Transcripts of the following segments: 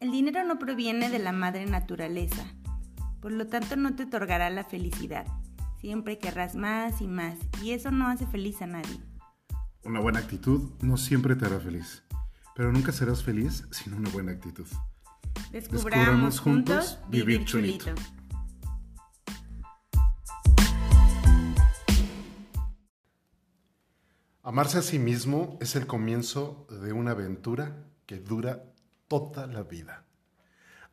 El dinero no proviene de la madre naturaleza, por lo tanto no te otorgará la felicidad. Siempre querrás más y más, y eso no hace feliz a nadie. Una buena actitud no siempre te hará feliz, pero nunca serás feliz sin una buena actitud. Descubramos, juntos vivir chulito. Amarse a sí mismo es el comienzo de una aventura que dura toda la vida.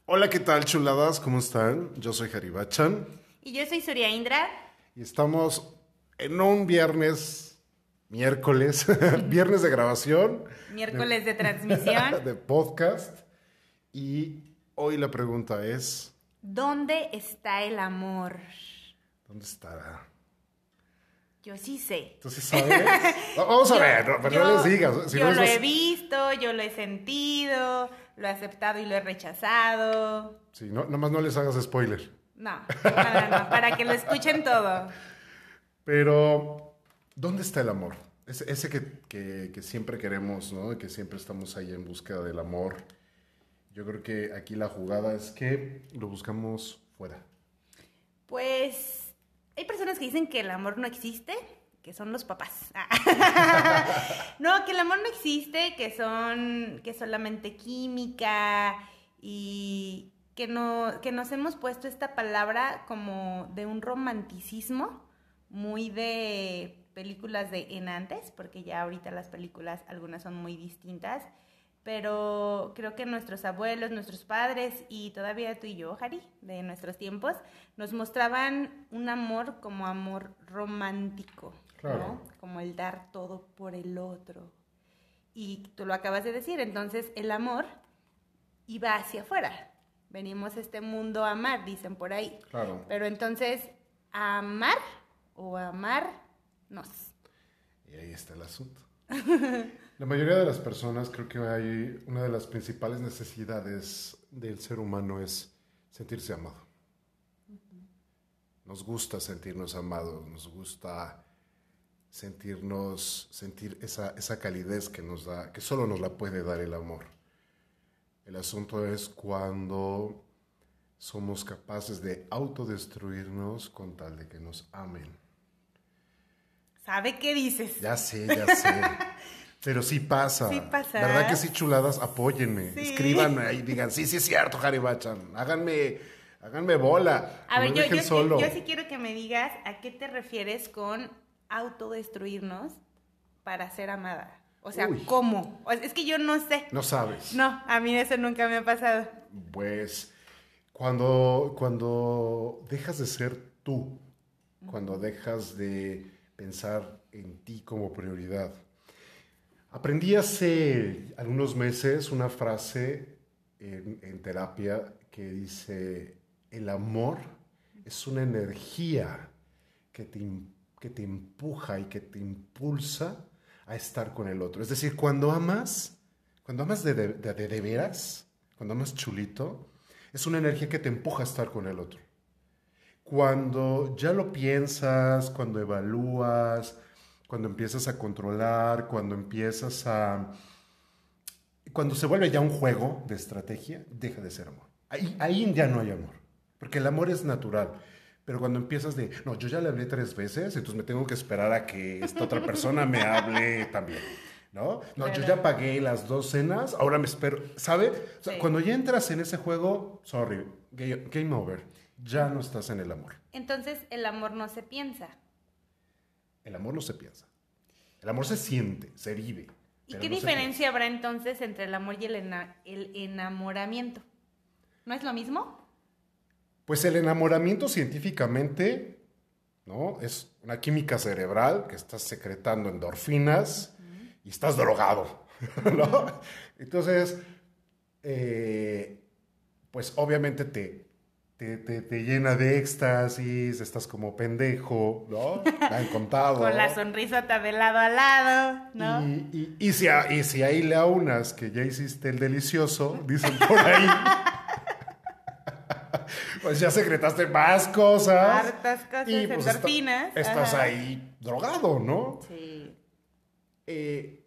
Hola, ¿qué tal, chuladas? ¿Cómo están? Yo soy Haribachan. Y yo soy Surya Indra. Y estamos en un viernes, miércoles, viernes de grabación. Miércoles de, transmisión. De podcast. Y hoy la pregunta es... ¿Dónde está el amor? ¿Dónde estará? Yo sí sé. ¿Tú sí sabes? Vamos a ver, pero no les digas. yo lo he visto, yo lo he sentido, lo he aceptado y lo he rechazado. Sí, no, nomás no les hagas spoiler. No, no, no, para que lo escuchen todo. Pero, ¿dónde está el amor? Ese, ese que, que, que, siempre queremos, ¿no? Que siempre estamos ahí en búsqueda del amor. Yo creo que aquí la jugada es que lo buscamos fuera. Pues hay personas que dicen que el amor no existe, que son los papás. no, que el amor no existe, que son que solamente química y que no que nos hemos puesto esta palabra como de un romanticismo muy de películas de en antes, porque ya ahorita las películas algunas son muy distintas pero creo que nuestros abuelos, nuestros padres y todavía tú y yo, Harry, de nuestros tiempos, nos mostraban un amor como amor romántico, ¿no? Como el dar todo por el otro. Y tú lo acabas de decir, entonces el amor iba hacia afuera. Venimos a este mundo a amar, dicen por ahí. Claro. Pero entonces, ¿a amar o amarnos? Y ahí está el asunto. La mayoría de las personas creo que hay una de las principales necesidades del ser humano es sentirse amado. Nos gusta sentirnos amados, nos gusta sentirnos, sentir esa, esa calidez que nos da, que solo nos la puede dar el amor. El asunto es cuando somos capaces de autodestruirnos con tal de que nos amen. ¿Sabe qué dices? Ya sé, ya sé. Pero sí pasa. Sí pasa. ¿Verdad que sí, chuladas? Apóyenme. Escríbanme y digan, sí, sí es cierto, Harry Bachan. Háganme, háganme bola. A ver, yo, yo, yo sí quiero que me digas a qué te refieres con autodestruirnos para ser amada. O sea, ¿cómo? Es que yo no sé. No sabes. No, a mí eso nunca me ha pasado. Pues cuando, cuando dejas de ser tú, cuando dejas de pensar en ti como prioridad, Aprendí hace algunos meses una frase en, terapia que dice, el amor es una energía que te, que te empuja y que te impulsa a estar con el otro. Es decir, cuando amas, cuando amas de, de, veras, cuando amas chulito, es una energía que te empuja a estar con el otro. Cuando ya lo piensas, cuando evalúas, cuando empiezas a controlar, cuando empiezas a... Cuando se vuelve ya un juego de estrategia, deja de ser amor. Ahí, ahí ya no hay amor, porque el amor es natural. Pero cuando empiezas de, no, yo ya le hablé tres veces, entonces me tengo que esperar a que esta otra persona me hable también. ¿No? No, yo ya pagué las dos cenas, ahora me espero. ¿Sabe? Cuando ya entras en ese juego, sorry, game over. Ya no estás en el amor. Entonces el amor no se piensa. El amor no se piensa. El amor se siente, se vive. ¿Y qué diferencia habrá entonces entre el amor y el, el enamoramiento? ¿No es lo mismo? Pues el enamoramiento científicamente, ¿no? Es una química cerebral que estás secretando endorfinas y estás drogado, ¿no? Entonces, eh, pues obviamente te, te, te, llena de éxtasis, estás como pendejo, ¿no? Me han contado. Con la sonrisota de lado a lado, ¿no? Y, y, y, si, y si ahí le aunas que ya hiciste el delicioso, dicen por ahí. pues ya secretaste más cosas. Hartas cosas, y, pues, estás ahí drogado, ¿no? Sí. Eh,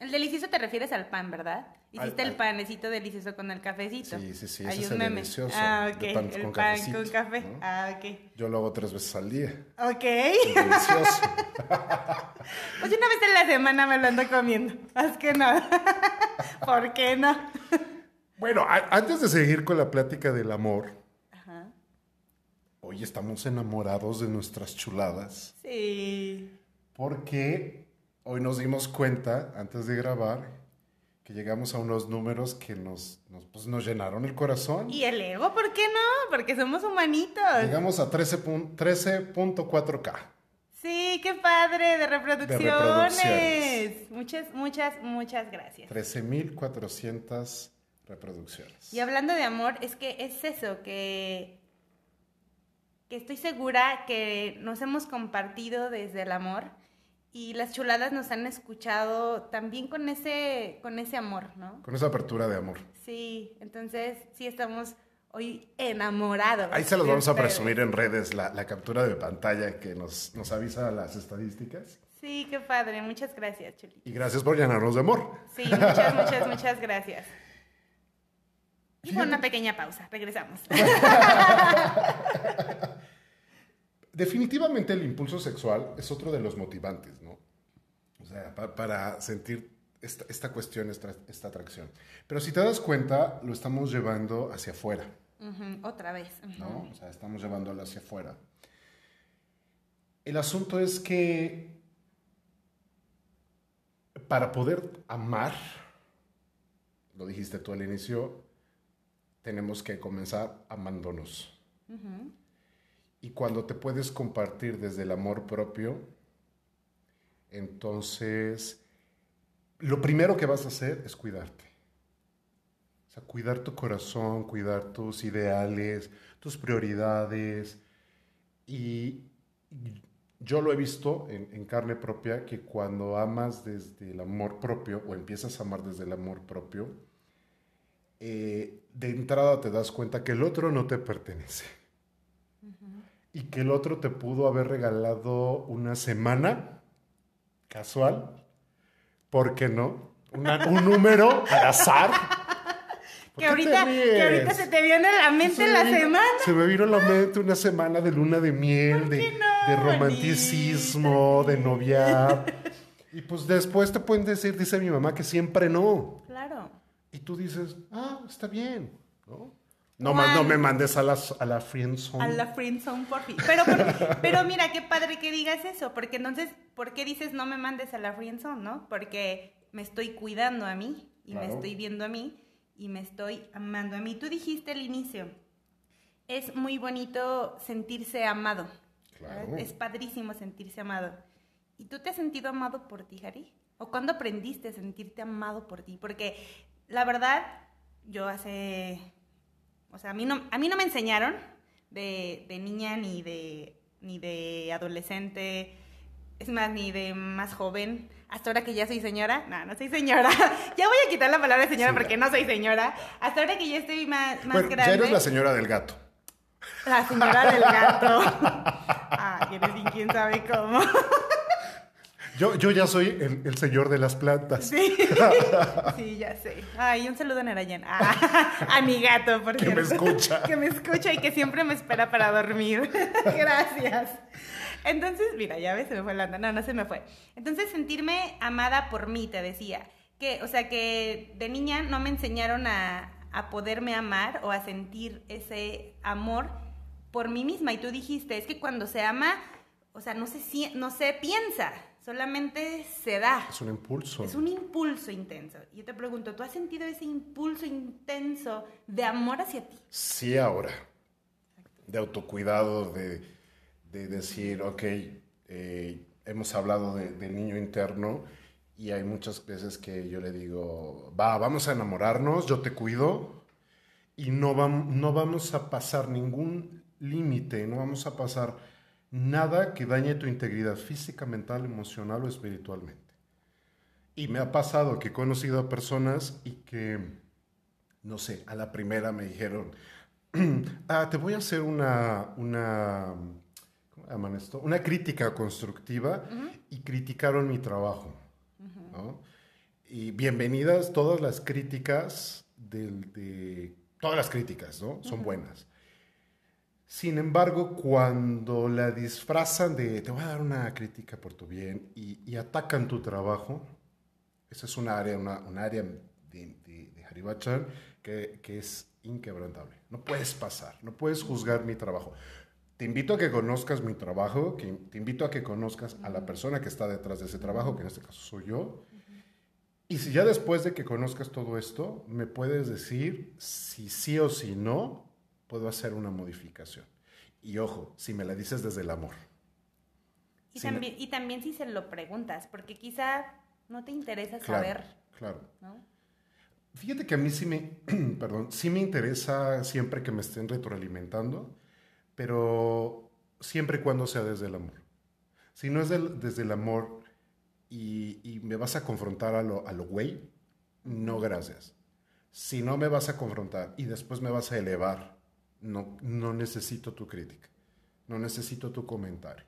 El delicioso te refieres al pan, ¿verdad? Hiciste Al- el panecito delicioso con el cafecito. Sí, sí, sí, Hay ese es el meme. delicioso, Ah, de ok. pan el con pan cafecito, con café. ¿no? Ah, ok. Yo lo hago tres veces al día. Ok. Es delicioso. Pues una vez en la semana me lo ando comiendo. Es que no. ¿Por qué no? bueno, antes de seguir con la plática del amor. Hoy estamos enamorados de nuestras chuladas. Sí. Porque hoy nos dimos cuenta, antes de grabar, que llegamos a unos números que nos, nos, pues, nos llenaron el corazón. ¿Y el ego? ¿Por qué no? Porque somos humanitos. Llegamos a 13 pun- 13.4K. Sí, qué padre de reproducciones. reproducciones. Muchas, muchas, muchas gracias. 13.400 reproducciones. Y hablando de amor, es que es eso, que, que estoy segura que nos hemos compartido desde el amor y las chuladas nos han escuchado también con ese, con ese amor, ¿no? Con esa apertura de amor. Sí, entonces sí estamos hoy enamorados. Ahí se los vamos a presumir en redes, la, la captura de pantalla que nos, nos avisa las estadísticas. Sí, qué padre, muchas gracias, Chuli. Y gracias por llenarnos de amor. Sí, muchas, muchas, muchas gracias. Y una pequeña pausa, regresamos. Definitivamente el impulso sexual es otro de los motivantes, ¿no? O sea, pa- para sentir esta, esta cuestión, esta, esta atracción. Pero si te das cuenta, lo estamos llevando hacia afuera, Otra vez. ¿no? O sea, estamos llevándolo hacia afuera. El asunto es que para poder amar, lo dijiste tú al inicio, tenemos que comenzar amándonos. Y cuando te puedes compartir desde el amor propio, entonces lo primero que vas a hacer es cuidarte. O sea, cuidar tu corazón, cuidar tus ideales, tus prioridades. Y yo lo he visto en, en carne propia que cuando amas desde el amor propio o empiezas a amar desde el amor propio, eh, de entrada te das cuenta que el otro no te pertenece y que el otro te pudo haber regalado una semana casual, ¿por qué no? Una- un número al azar. ¿Por Que ahorita, que ahorita se te viene a la mente Se la vino- semana. Se me vino a la mente una semana de luna de miel, de, qué no, de romanticismo, de noviar. Y pues después te pueden decir, dice mi mamá, que siempre no. Claro. Y tú dices, ah, está bien, ¿no? No, más no me mandes a, las, a la friendzone. A la friendzone, por fin. Pero, por- pero mira, qué padre que digas eso, porque entonces, ¿por qué dices no me mandes a la friendzone, no? Porque me estoy cuidando a mí, y me estoy viendo a mí, y me estoy amando a mí. Tú dijiste al inicio, es muy bonito sentirse amado. Claro. Es padrísimo sentirse amado. ¿Y tú te has sentido amado por ti, Harry? ¿O cuándo aprendiste a sentirte amado por ti? Porque la verdad, yo hace... O sea, a mí no, a mí no me enseñaron de, de niña ni de, ni de adolescente, es más, ni de más joven. Hasta ahora que ya soy señora, no, no soy señora. ya voy a quitar la palabra señora Sí, porque no soy señora. Hasta ahora que ya estoy más, más Bueno, grande. ya eres la señora del gato. La señora del gato. Ah, eres bien quién sabe cómo. Yo, yo ya soy el, el señor de las plantas. Sí. sí, ya sé. Ay, un saludo a Narayan. Ah, a mi gato, por Que me escucha. Que me escucha y que siempre me espera para dormir. Gracias. Entonces, mira, ya ves, se me fue la onda. No, no se me fue. Entonces, sentirme amada por mí, te decía. Que, o sea, que de niña no me enseñaron a, a poderme amar o a sentir ese amor por mí misma. Y tú dijiste, es que cuando se ama, o sea, no se, no se piensa, solamente se da. Es un impulso. Es un impulso intenso. Y yo te pregunto, ¿tú has sentido ese impulso intenso de amor hacia ti? Sí, ahora. De autocuidado, de, de decir, ok, eh, hemos hablado de- del niño interno y hay muchas veces que yo le digo, va, vamos a enamorarnos, yo te cuido y no, vam- no vamos a pasar ningún límite, no vamos a pasar nada que dañe tu integridad física, mental, emocional o espiritualmente. Y me ha pasado que he conocido a personas y que, no sé, a la primera me dijeron, ah, te voy a hacer una, una, ¿cómo llaman esto? Una crítica constructiva y criticaron mi trabajo. ¿no? y bienvenidas todas las críticas de todas las críticas, ¿no? Son buenas. Sin embargo, cuando la disfrazan de te voy a dar una crítica por tu bien y, atacan tu trabajo, esa es una área, una, área de, de, de Haribachan que, que es inquebrantable. No puedes pasar, no puedes juzgar mi trabajo. Te invito a que conozcas mi trabajo, que te invito a que conozcas a la persona que está detrás de ese trabajo, que en este caso soy yo. Y si ya después de que conozcas todo esto, me puedes decir si sí o si no, puedo hacer una modificación. Y ojo, si me la dices desde el amor. Y, también, y también si se lo preguntas, porque quizá no te interesa saber. Claro. Fíjate que a mí sí me, perdón, sí me interesa siempre que me estén retroalimentando, pero siempre y cuando sea desde el amor. Si no es desde el amor y, me vas a confrontar a lo, a lo güey, no gracias. Si no me vas a confrontar y después me vas a elevar, no, no necesito tu crítica, no necesito tu comentario.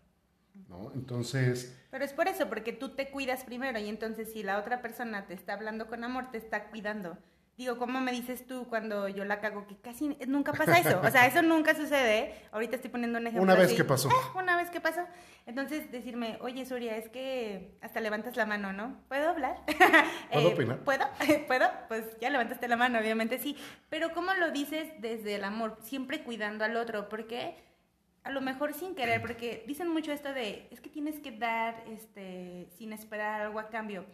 ¿no? Entonces... Pero es por eso, porque tú te cuidas primero y entonces si la otra persona te está hablando con amor, te está cuidando. Digo, ¿cómo me dices tú cuando yo la cago? Que casi nunca pasa eso. O sea, eso nunca sucede. Ahorita estoy poniendo un ejemplo. Una vez que pasó. Ah, una vez que pasó. Entonces, decirme, oye, Surya, es que hasta levantas la mano, ¿no? ¿Puedo hablar? ¿Puedo eh, opinar? ¿Puedo? ¿Puedo? Pues ya levantaste la mano, obviamente sí. Pero ¿cómo lo dices desde el amor? Siempre cuidando al otro. Porque a lo mejor sin querer, porque dicen mucho esto de, es que tienes que dar este, sin esperar algo a cambio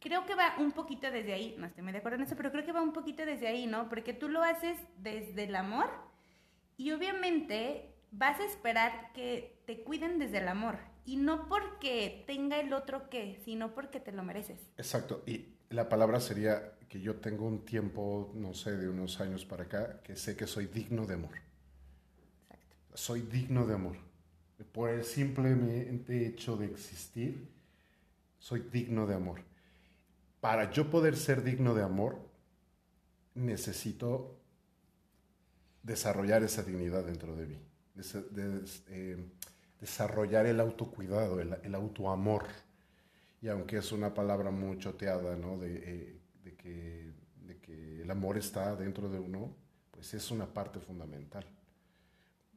creo que va un poquito desde ahí, no estoy muy de acuerdo en eso, pero creo que va un poquito desde ahí, ¿no? Porque tú lo haces desde el amor y obviamente vas a esperar que te cuiden desde el amor y no porque tenga el otro que, sino porque te lo mereces. Exacto, y la palabra sería que yo tengo un tiempo, no sé, de unos años para acá, que sé que soy digno de amor. Exacto. Soy digno de amor. Por el simplemente hecho de existir, soy digno de amor para yo poder ser digno de amor, necesito desarrollar esa dignidad dentro de mí, eh, desarrollar el autocuidado, el, autoamor. Y aunque es una palabra muy choteada, ¿no? Eh, de, que, de que el amor está dentro de uno, pues es una parte fundamental.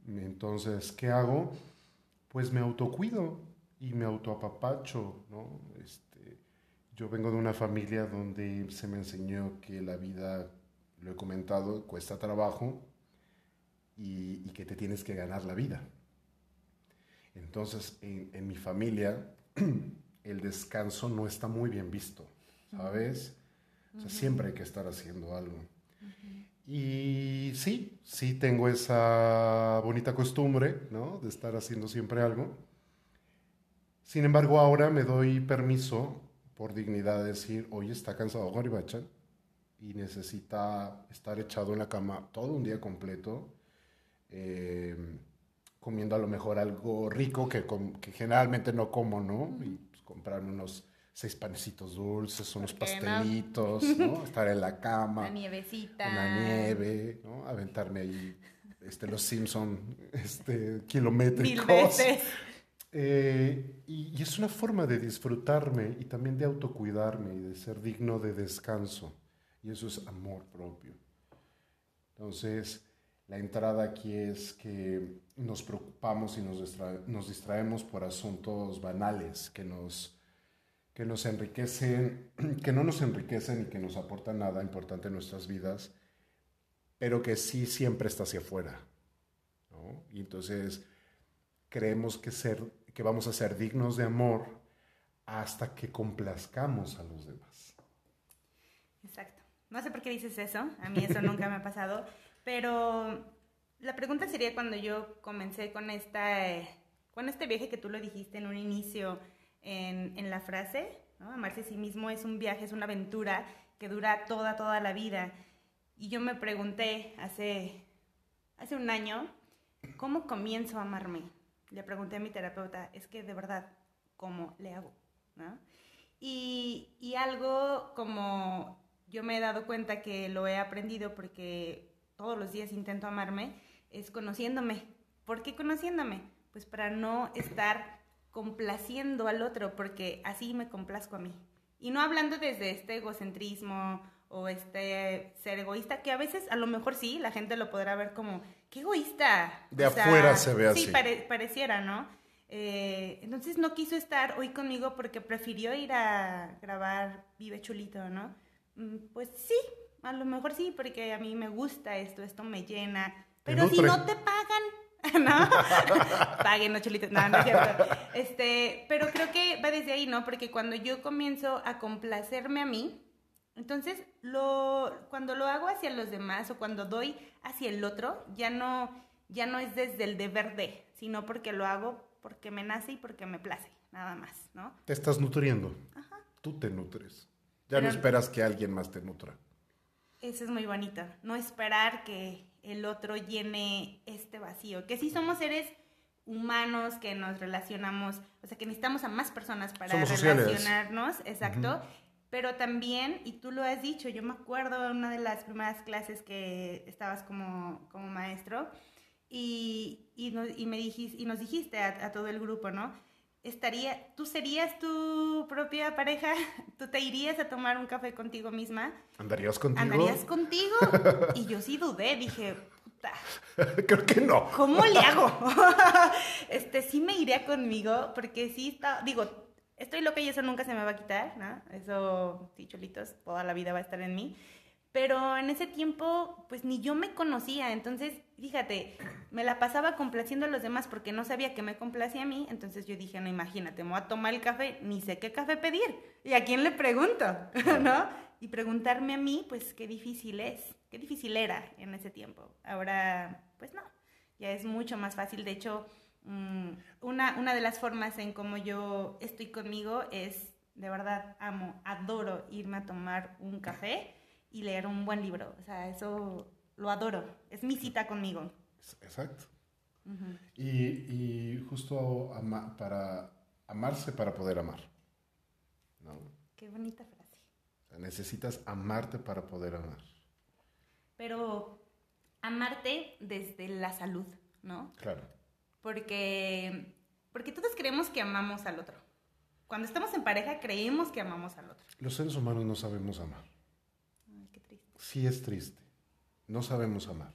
Entonces, ¿qué hago? Pues me autocuido y me autoapapacho, ¿no? Este, yo vengo de una familia donde se me enseñó que la vida, lo he comentado, cuesta trabajo y, que te tienes que ganar la vida. Entonces, en, mi familia, el descanso no está muy bien visto, ¿sabes? O sea, siempre hay que estar haciendo algo. Y sí, sí tengo esa bonita costumbre, ¿no? De estar haciendo siempre algo. Sin embargo, ahora me doy permiso por dignidad decir, hoy está cansado Garibachan y necesita estar echado en la cama todo un día completo, eh, comiendo a lo mejor algo rico que, que generalmente no como, ¿no? Y pues, comprarme unos seis panecitos dulces, unos pastelitos, no? Estar en la cama. Una nievecita. Una nieve, ¿no? Aventarme ahí este, los Simpson este, kilométricos. Mil veces. Eh, y, es una forma de disfrutarme y también de autocuidarme y de ser digno de descanso. Y eso es amor propio. Entonces, la entrada aquí es que nos preocupamos y nos, nos distraemos por asuntos banales que nos, que nos enriquecen, que no nos enriquecen y que nos aportan nada importante en nuestras vidas, pero que sí siempre está hacia afuera. ¿no? Y entonces creemos que ser que vamos a ser dignos de amor hasta que complazcamos a los demás. Exacto. No sé por qué dices eso, a mí eso nunca me ha pasado, pero la pregunta sería cuando yo comencé con, esta, con este viaje que tú lo dijiste en un inicio en, en la frase, ¿no? amarse a sí mismo es un viaje, es una aventura que dura toda, toda la vida. Y yo me pregunté hace, hace un año, ¿cómo comienzo a amarme? Le pregunté a mi terapeuta, es que de verdad, ¿cómo le hago? Y, y, algo como yo me he dado cuenta que lo he aprendido porque todos los días intento amarme, es conociéndome. ¿Por qué conociéndome? Pues para no estar complaciendo al otro, porque así me complazco a mí. Y no hablando desde este egocentrismo o este ser egoísta, que a veces a lo mejor sí, la gente lo podrá ver como, qué egoísta. De afuera se ve así. Sí, pareciera, ¿no? Eh, entonces no quiso estar hoy conmigo porque prefirió ir a grabar Vive Chulito, ¿no? Mm, pues sí, a lo mejor sí, porque a mí me gusta esto, esto me llena. Pero si no te pagan, ¿no? Paguen, no chulitos, no, no es cierto. Este, pero creo que va desde ahí, ¿no? Porque cuando yo comienzo a complacerme a mí, entonces lo, cuando lo hago hacia los demás o cuando doy hacia el otro, ya no, ya no es desde el deber de, sino porque lo hago porque me nace y porque me place, nada más, ¿no? Te estás nutriendo. Ajá. Tú te nutres. Ya no esperas que alguien más te nutra. Eso es muy bonito. No esperar que el otro llene este vacío. Que sí somos seres humanos que nos relacionamos, o sea, que necesitamos a más personas para relacionarnos, exacto. Pero también, y tú lo has dicho, yo me acuerdo de una de las primeras clases que estabas como, como maestro, y, y, y, me dijiste, y nos dijiste a, todo el grupo, ¿no? Estaría, ¿Tú serías tu propia pareja? ¿Tú te irías a tomar un café contigo misma? ¿Andarías contigo? ¿Andarías contigo? y yo sí dudé, dije, puta. Creo que no. ¿Cómo le hago? este, sí me iría conmigo, porque sí está, digo, estoy loca y eso nunca se me va a quitar, ¿no? Eso, sí, cholitos, toda la vida va a estar en mí. Pero en ese tiempo, pues ni yo me conocía. Entonces, fíjate, me la pasaba complaciendo a los demás porque no sabía que me complacía a mí. Entonces yo dije, no, imagínate, me voy a tomar el café, ni sé qué café pedir. ¿Y a quién le pregunto? ¿No? Y preguntarme a mí, pues qué difícil es, qué difícil era en ese tiempo. Ahora, pues no, ya es mucho más fácil. De hecho, una, una de las formas en cómo yo estoy conmigo es, de verdad, amo, adoro irme a tomar un café y leer un buen libro. O sea, eso lo adoro. Es mi cita conmigo. Exacto. y, y, justo para amarse para poder amar. ¿no? Qué bonita frase. necesitas amarte para poder amar. Pero amarte desde la salud, ¿no? Claro. Porque, porque todos creemos que amamos al otro. Cuando estamos en pareja creemos que amamos al otro. Los seres humanos no sabemos amar sí es triste. No sabemos amar.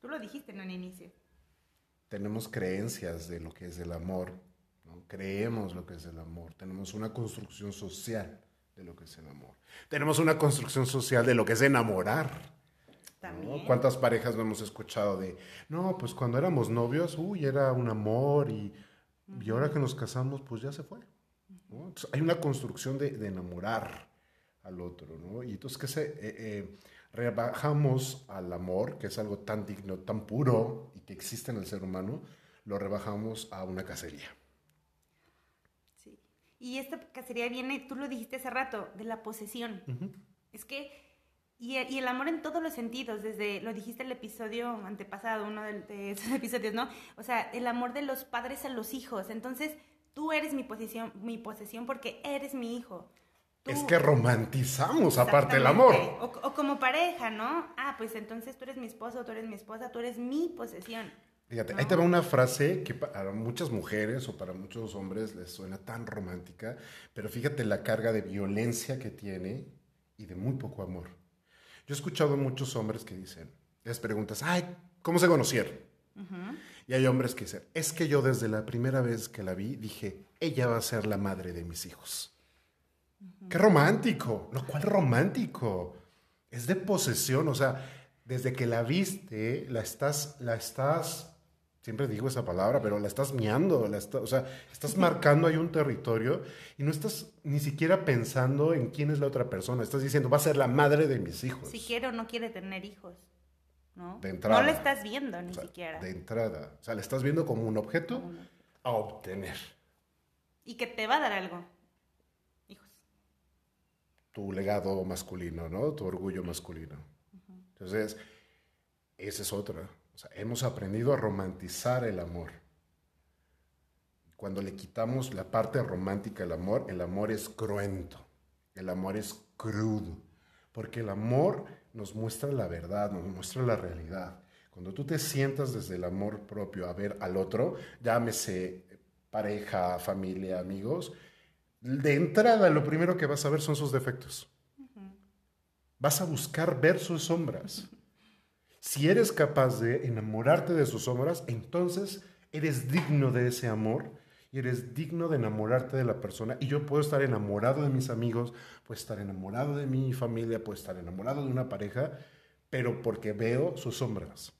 Tú lo dijiste en un inicio. Tenemos creencias de lo que es el amor, ¿no? creemos lo que es el amor, tenemos una construcción social de lo que es el amor, tenemos una construcción social de lo que es enamorar. ¿Cuántas parejas no hemos escuchado de, no, pues cuando éramos novios, uy, era un amor y, y ahora que nos casamos, pues ya se fue. hay una construcción de, de, enamorar al otro, ¿no? Y entonces que se... Eh, eh, rebajamos al amor, que es algo tan digno, tan puro y que existe en el ser humano, lo rebajamos a una cacería. Sí. Y esta cacería viene, tú lo dijiste hace rato, de la posesión. Es que, y, el amor en todos los sentidos, desde, lo dijiste el episodio antepasado, uno de, de esos episodios, ¿no? O sea, el amor de los padres a los hijos. Entonces, tú eres mi posesión, mi posesión porque eres mi hijo es que romantizamos aparte el amor. O, como pareja, ¿no? Ah, pues entonces tú eres mi esposo, tú eres mi esposa, tú eres mi posesión. Fíjate, ahí te va una frase que para muchas mujeres o para muchos hombres les suena tan romántica, pero fíjate la carga de violencia que tiene y de muy poco amor. Yo he escuchado a muchos hombres que dicen, les preguntas, ay, ¿cómo se conocieron? Y hay hombres que dicen, es que yo desde la primera vez que la vi dije, ella va a ser la madre de mis hijos. Qué romántico, lo cual romántico. Es de posesión, o sea, desde que la viste, la estás, la estás, siempre digo esa palabra, pero la estás miando, la o sea, estás marcando ahí un territorio y no estás ni siquiera pensando en quién es la otra persona, estás diciendo, va a ser la madre de mis hijos. Si quiere o no quiere tener hijos, ¿no? De entrada. No la estás viendo ni siquiera. De entrada, o sea, la estás viendo como un objeto a obtener. Y que te va a dar algo tu legado masculino, ¿no? Tu orgullo masculino. Entonces, esa es otra. O sea, hemos aprendido a romantizar el amor. Cuando le quitamos la parte romántica del amor, el amor es cruento, el amor es crudo, porque el amor nos muestra la verdad, nos muestra la realidad. Cuando tú te sientas desde el amor propio a ver al otro, llámese pareja, familia, amigos, de entrada lo primero que vas a ver son sus defectos. Vas a buscar ver sus sombras. Si eres capaz de enamorarte de sus sombras, entonces eres digno de ese amor y eres digno de enamorarte de la persona. Y yo puedo estar enamorado de mis amigos, puedo estar enamorado de mi familia, puedo estar enamorado de una pareja, pero porque veo sus sombras.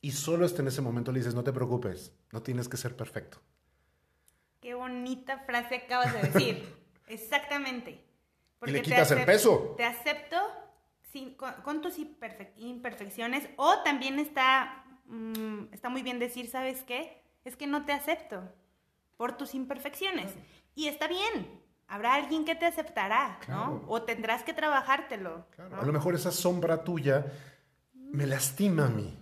Y solo hasta en ese momento le dices, no te preocupes, no tienes que ser perfecto. Qué bonita frase acabas de decir. Exactamente. y le quitas el peso. Te acepto con, tus imperfecciones o también está, mm, está muy bien decir, ¿sabes qué? Es que no te acepto por tus imperfecciones. Y está bien. Habrá alguien que te aceptará, ¿no? O tendrás que trabajártelo. A lo mejor esa sombra tuya me lastima a mí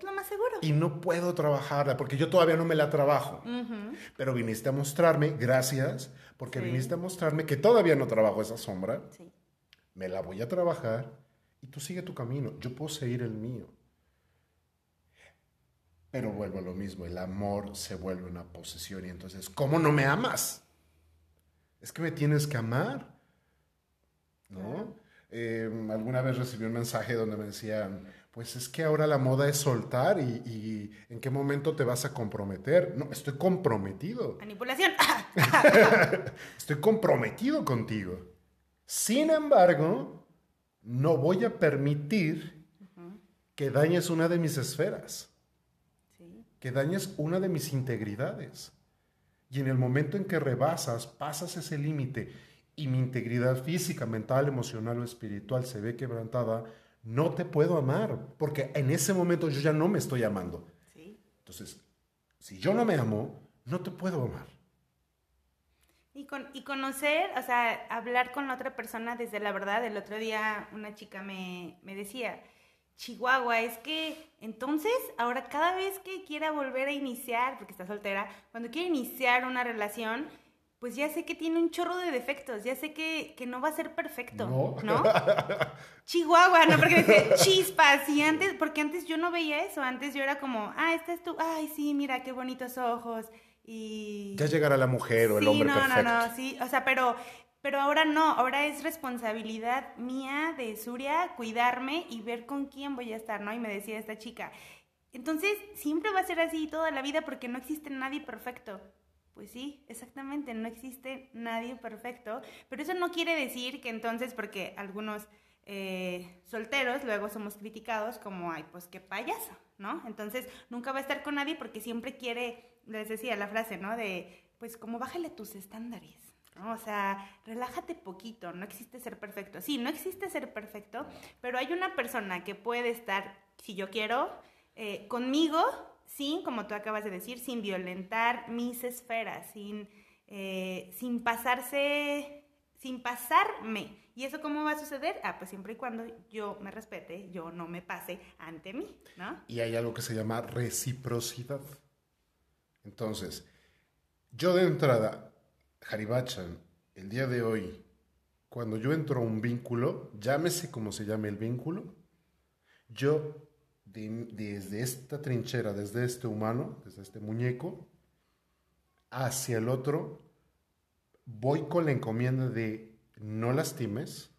es lo más seguro. Y no puedo trabajarla porque yo todavía no me la trabajo. Pero viniste a mostrarme, gracias, porque viniste a mostrarme que todavía no trabajo esa sombra. Sí. Me la voy a trabajar y tú sigue tu camino. Yo puedo seguir el mío. Pero vuelvo a lo mismo, el amor se vuelve una posesión y entonces, ¿cómo no me amas? Es que me tienes que amar. ¿No? Eh, alguna vez recibí un mensaje donde me decían, pues es que ahora la moda es soltar y, en qué momento te vas a comprometer. No, estoy comprometido. Manipulación. estoy comprometido contigo. Sin embargo, no voy a permitir que dañes una de mis esferas. Que dañes una de mis integridades. Y en el momento en que rebasas, pasas ese límite y mi integridad física, mental, emocional o espiritual se ve quebrantada, no te puedo amar, porque en ese momento yo ya no me estoy amando. Entonces, si yo no me amo, no te puedo amar. Y, con, y conocer, o sea, hablar con la otra persona desde la verdad. El otro día una chica me, me decía, Chihuahua, es que entonces ahora cada vez que quiera volver a iniciar, porque está soltera, cuando quiere iniciar una relación, pues ya sé que tiene un chorro de defectos, ya sé que, no va a ser perfecto, ¿no? Chihuahua, ¿no? Porque dice chispas, y antes, porque antes yo no veía eso, antes yo era como, ah, esta es tu, ay, sí, mira, qué bonitos ojos, y... Ya llegará la mujer o el hombre perfecto. Sí, no, no, sí, o sea, pero, pero ahora no, ahora es responsabilidad mía de Suria cuidarme y ver con quién voy a estar, ¿no? Y me decía esta chica, entonces siempre va a ser así toda la vida porque no existe nadie perfecto. Pues sí, exactamente, no existe nadie perfecto, pero eso no quiere decir que entonces, porque algunos eh, solteros luego somos criticados como, ay, pues qué payaso, ¿no? Entonces nunca va a estar con nadie porque siempre quiere, les decía la frase, ¿no? De, pues como bájale tus estándares, ¿no? O sea, relájate poquito, no existe ser perfecto. Sí, no existe ser perfecto, pero hay una persona que puede estar, si yo quiero, eh, conmigo sin, como tú acabas de decir, sin violentar mis esferas, sin, eh, sin pasarse, sin pasarme. ¿Y eso cómo va a suceder? Ah, pues siempre y cuando yo me respete, yo no me pase ante mí, ¿no? Y hay algo que se llama reciprocidad. Entonces, yo de entrada, Haribachan, el día de hoy, cuando yo entro a un vínculo, llámese como se llame el vínculo, yo desde esta trinchera, desde este humano, desde este muñeco, hacia el otro, voy con la encomienda de no lastimes,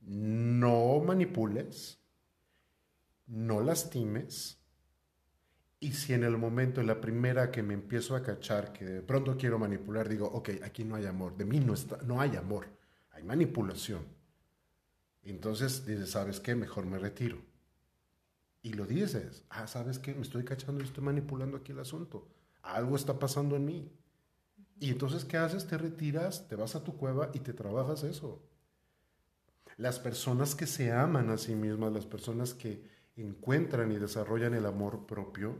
no manipules, no lastimes. Y si en el momento, en la primera que me empiezo a cachar, que de pronto quiero manipular, digo, ok, aquí no hay amor, de mí no, está, no hay amor, hay manipulación. Entonces dices, ¿sabes qué? Mejor me retiro. Y lo dices, ah, ¿sabes qué? Me estoy cachando y estoy manipulando aquí el asunto. Algo está pasando en mí. Y entonces, ¿qué haces? Te retiras, te vas a tu cueva y te trabajas eso. Las personas que se aman a sí mismas, las personas que encuentran y desarrollan el amor propio,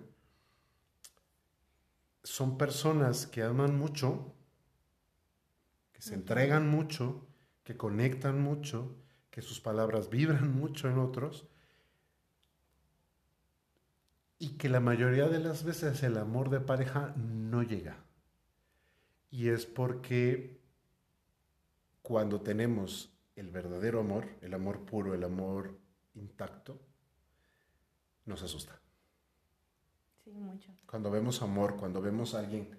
son personas que aman mucho, que se entregan mucho, que conectan mucho, que sus palabras vibran mucho en otros y que la mayoría de las veces el amor de pareja no llega. Y es porque cuando tenemos el verdadero amor, el amor puro, el amor intacto, nos asusta. Sí, mucho. Cuando vemos amor, cuando vemos a alguien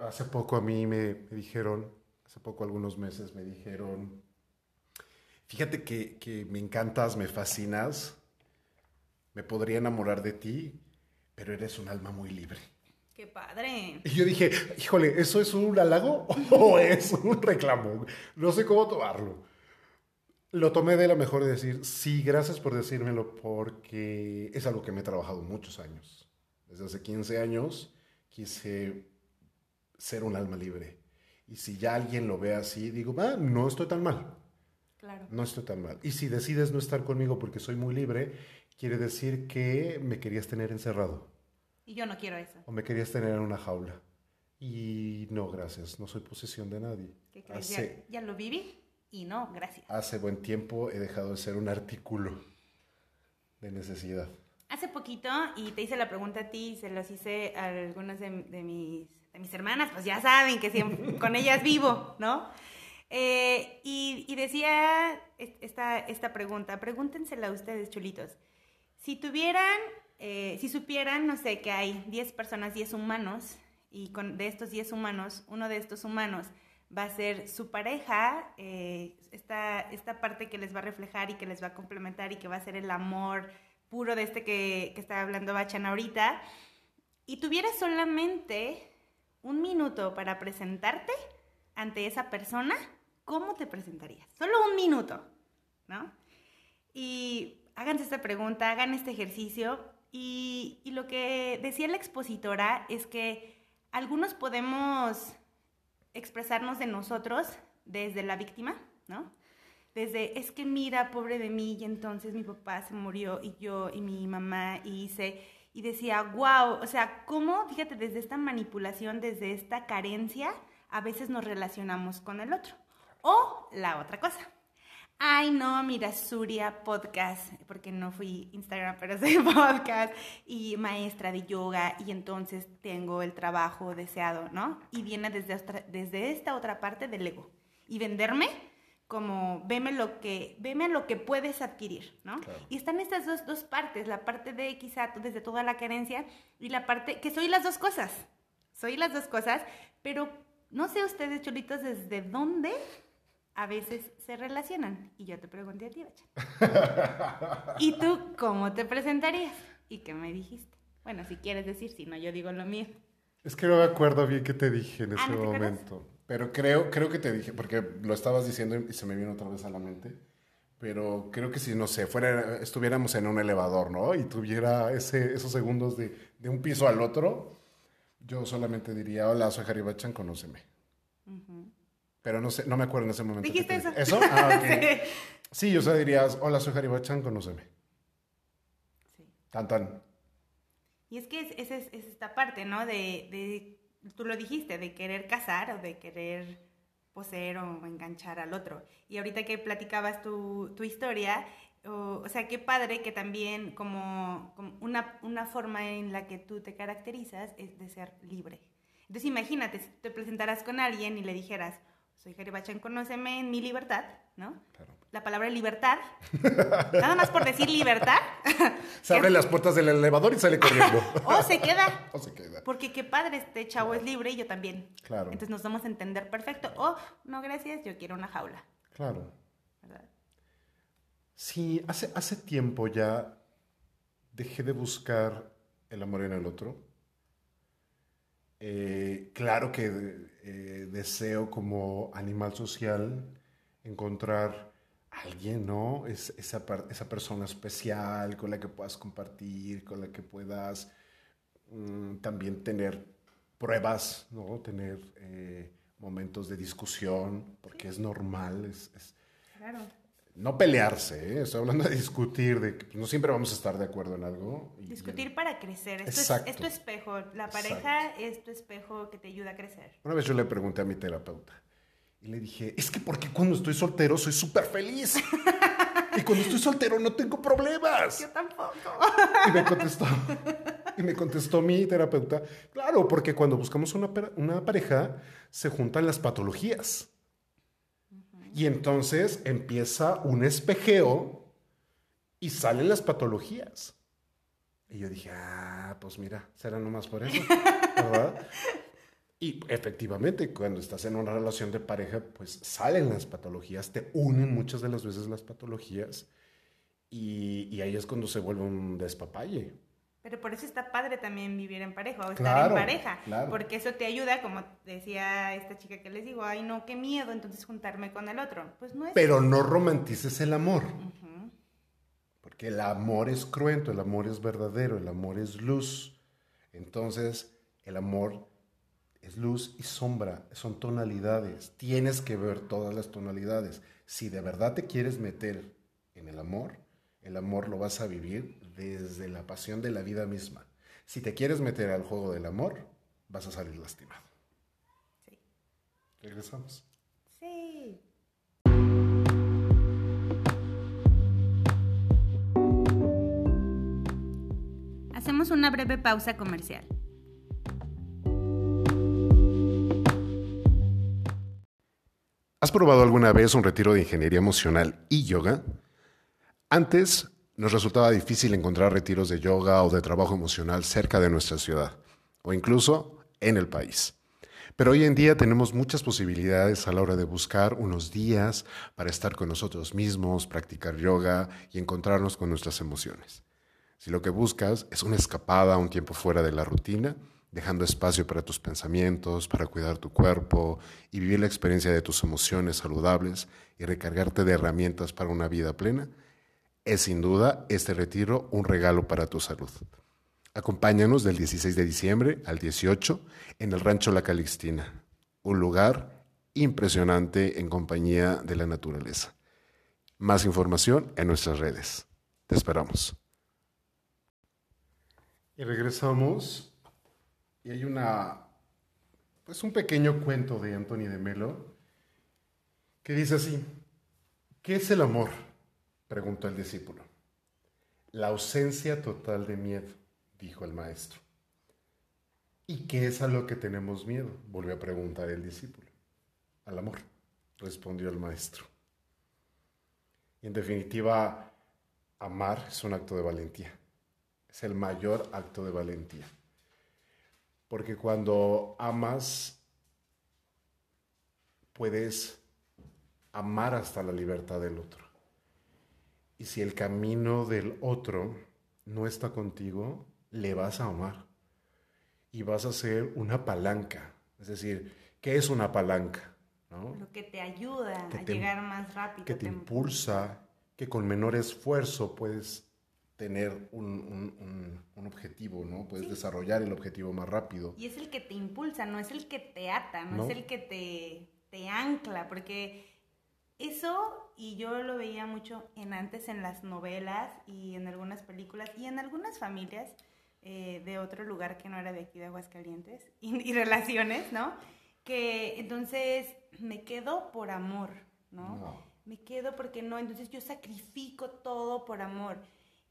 hace poco a mí me, me dijeron, hace poco, algunos meses, me dijeron, fíjate que, que me encantas, me fascinas, me podría enamorar de ti, pero eres un alma muy libre. ¡Qué padre! Y yo dije, híjole, ¿eso es un halago o es un reclamo? No sé cómo tomarlo. Lo tomé de la mejor de decir, sí, gracias por decírmelo, porque es algo que me he trabajado muchos años. Desde hace 15 años quise ser un alma libre. Y si ya alguien lo ve así, digo, ah, no estoy tan mal. Claro. No estoy tan mal. Y si decides no estar conmigo porque soy muy libre, quiere decir que me querías tener encerrado. Y yo no quiero eso. O me querías tener en una jaula. Y no, gracias, no soy posesión de nadie. ¿Qué crees? Hace, Ya, ya lo viví y no, gracias. hace buen tiempo he dejado de ser un artículo de necesidad. Hace poquito, y te hice la pregunta a ti, y se los hice a algunas de, de mis, de mis hermanas, pues ya saben que siempre, con ellas vivo, ¿no? Eh, y, y decía es- esta, esta pregunta, pregúntensela a ustedes, chulitos. Si tuvieran, eh, si supieran, no sé, que hay 10 personas, 10 humanos, y con, de estos 10 humanos, uno de estos humanos va a ser su pareja, eh, esta, esta parte que les va a reflejar y que les va a complementar y que va a ser el amor puro de este que, que está hablando Bachan ahorita, y tuvieras solamente un minuto para presentarte ante esa persona, ¿cómo te presentarías? Solo un minuto, ¿no? Y háganse esta pregunta, hagan este ejercicio. Y lo que decía la expositora es que algunos podemos expresarnos de nosotros desde la víctima, ¿no? Desde, es que mira, pobre de mí, y entonces mi papá se murió, y yo, y mi mamá, y hice, y decía, wow, o sea, ¿cómo, fíjate, desde esta manipulación, desde esta carencia, a veces nos relacionamos con el otro? O la otra cosa. Ay, no, mira, Surya Podcast, porque no fui Instagram, pero soy podcast, y maestra de yoga, y entonces tengo el trabajo deseado, ¿no? Y viene desde, otra- desde esta otra parte del ego. Y venderme como, veme lo que, veme lo que puedes adquirir, ¿no? Claro. Y están estas dos, dos partes, la parte de quizá desde toda la carencia, y la parte, que soy las dos cosas, soy las dos cosas, pero no sé ustedes, chulitos, desde dónde a veces se relacionan. Y yo te pregunté a ti, Bacha. ¿Y tú cómo te presentarías? ¿Y qué me dijiste? Bueno, si quieres decir, si no, yo digo lo mío. Es que no me acuerdo bien qué te dije en Ah, ese ¿no te acuerdas? momento. Pero creo, creo que te dije, porque lo estabas diciendo y se me vino otra vez a la mente. Pero creo que si, no sé, fuera, estuviéramos en un elevador, ¿no? Y tuviera ese, esos segundos de, de un piso al otro, yo solamente diría, hola, soy Harry Bachan, conóceme. Pero no sé, no me acuerdo en ese momento. ¿Dijiste te eso? ¿Eso? Ah, ok. Sí. Sí, o sea, dirías, hola, soy Harry Bachan, conóceme. Sí. Tan, tan. Y es que es- es- es esta parte, ¿no? De, de, tú lo dijiste, de querer casar o de querer poseer o enganchar al otro. Y ahorita que platicabas tu, tu historia, o, o sea, qué padre que también como, como una, una forma en la que tú te caracterizas es de ser libre. Entonces imagínate, si te presentaras con alguien y le dijeras, soy Harry Bachan, conóceme en mi libertad, ¿no? Claro. La palabra libertad, nada más por decir libertad, Se abren las puertas del elevador y sale corriendo. o se queda o se queda. porque qué padre, este chavo es libre y yo también. Claro. Entonces nos vamos a entender perfecto. Oh, no, gracias, yo quiero una jaula. Claro. ¿verdad? Sí, hace, hace tiempo ya dejé de buscar el amor en el otro. Eh, claro que eh, deseo como animal social encontrar a alguien, ¿no? Es, esa, esa persona especial con la que puedas compartir, con la que puedas mm, también tener pruebas, ¿no? Tener eh, momentos de discusión, porque es normal, es- es, Claro. No pelearse, ¿eh? estoy hablando de discutir, de que no siempre vamos a estar de acuerdo en algo. y- Discutir para crecer. Esto es, Exacto. es tu espejo. La pareja es tu espejo que te ayuda a crecer. Una vez yo le pregunté a mi terapeuta y le dije, es que porque cuando estoy soltero soy súper feliz. y cuando estoy soltero no tengo problemas. Yo tampoco. Y me contestó, y me contestó mi terapeuta, claro, porque cuando buscamos una pareja se juntan las patologías. Y entonces empieza un espejeo y salen las patologías. Y yo dije, ah, pues mira, será nomás por eso, ¿verdad? Y efectivamente, cuando estás en una relación de pareja, pues salen las patologías, te unen muchas de las veces las patologías y, y ahí es cuando se vuelve un despapalle. Pero por eso está padre también vivir en pareja o estar en pareja. claro. Porque eso te ayuda, como decía esta chica que les digo, ay no, qué miedo, entonces juntarme con el otro. Pues no es. Pero no romantices el amor. Porque el amor es cruento, el amor es verdadero, el amor es luz. Entonces, el amor es luz y sombra, son tonalidades. Tienes que ver todas las tonalidades. Si de verdad te quieres meter en el amor, el amor lo vas a vivir desde la pasión de la vida misma. Si te quieres meter al juego del amor, vas a salir lastimado. Sí. Regresamos. Sí. Hacemos una breve pausa comercial. ¿Has probado alguna vez un retiro de ingeniería emocional y yoga? Antes nos resultaba difícil encontrar retiros de yoga o de trabajo emocional cerca de nuestra ciudad o incluso en el país. Pero hoy en día tenemos muchas posibilidades a la hora de buscar unos días para estar con nosotros mismos, practicar yoga y encontrarnos con nuestras emociones. Si lo que buscas es una escapada, un tiempo fuera de la rutina, dejando espacio para tus pensamientos, para cuidar tu cuerpo y vivir la experiencia de tus emociones saludables y recargarte de herramientas para una vida plena, es sin duda este retiro un regalo para tu salud. Acompáñanos del 16 de diciembre al 18 en el Rancho La Calixtina, un lugar impresionante en compañía de la naturaleza. Más información en nuestras redes. Te esperamos. Y regresamos y hay una pues un pequeño cuento de Anthony de Melo que dice así: ¿Qué es el amor? Preguntó el discípulo. La ausencia total de miedo, dijo el maestro. ¿Y qué es a lo que tenemos miedo? volvió a preguntar el discípulo. Al amor, respondió el maestro. En definitiva, amar es un acto de valentía. Es el mayor acto de valentía. Porque cuando amas, puedes amar hasta la libertad del otro. Y si el camino del otro no está contigo, le vas a amar. Y vas a ser una palanca. Es decir, ¿qué es una palanca? Lo que te ayuda a llegar más rápido. Que te, impulsa, que con menor esfuerzo puedes tener un, objetivo, ¿no? Puedes desarrollar el objetivo más rápido. Y es el que te impulsa, no es el que te ata, no, es el que te, te ancla, porque eso, y yo lo veía mucho en antes en las novelas y en algunas películas y en algunas familias eh, de otro lugar que no era de aquí de Aguascalientes y, y, relaciones, ¿no? Que entonces me quedo por amor, ¿no? Me quedo porque no, entonces yo sacrifico todo por amor.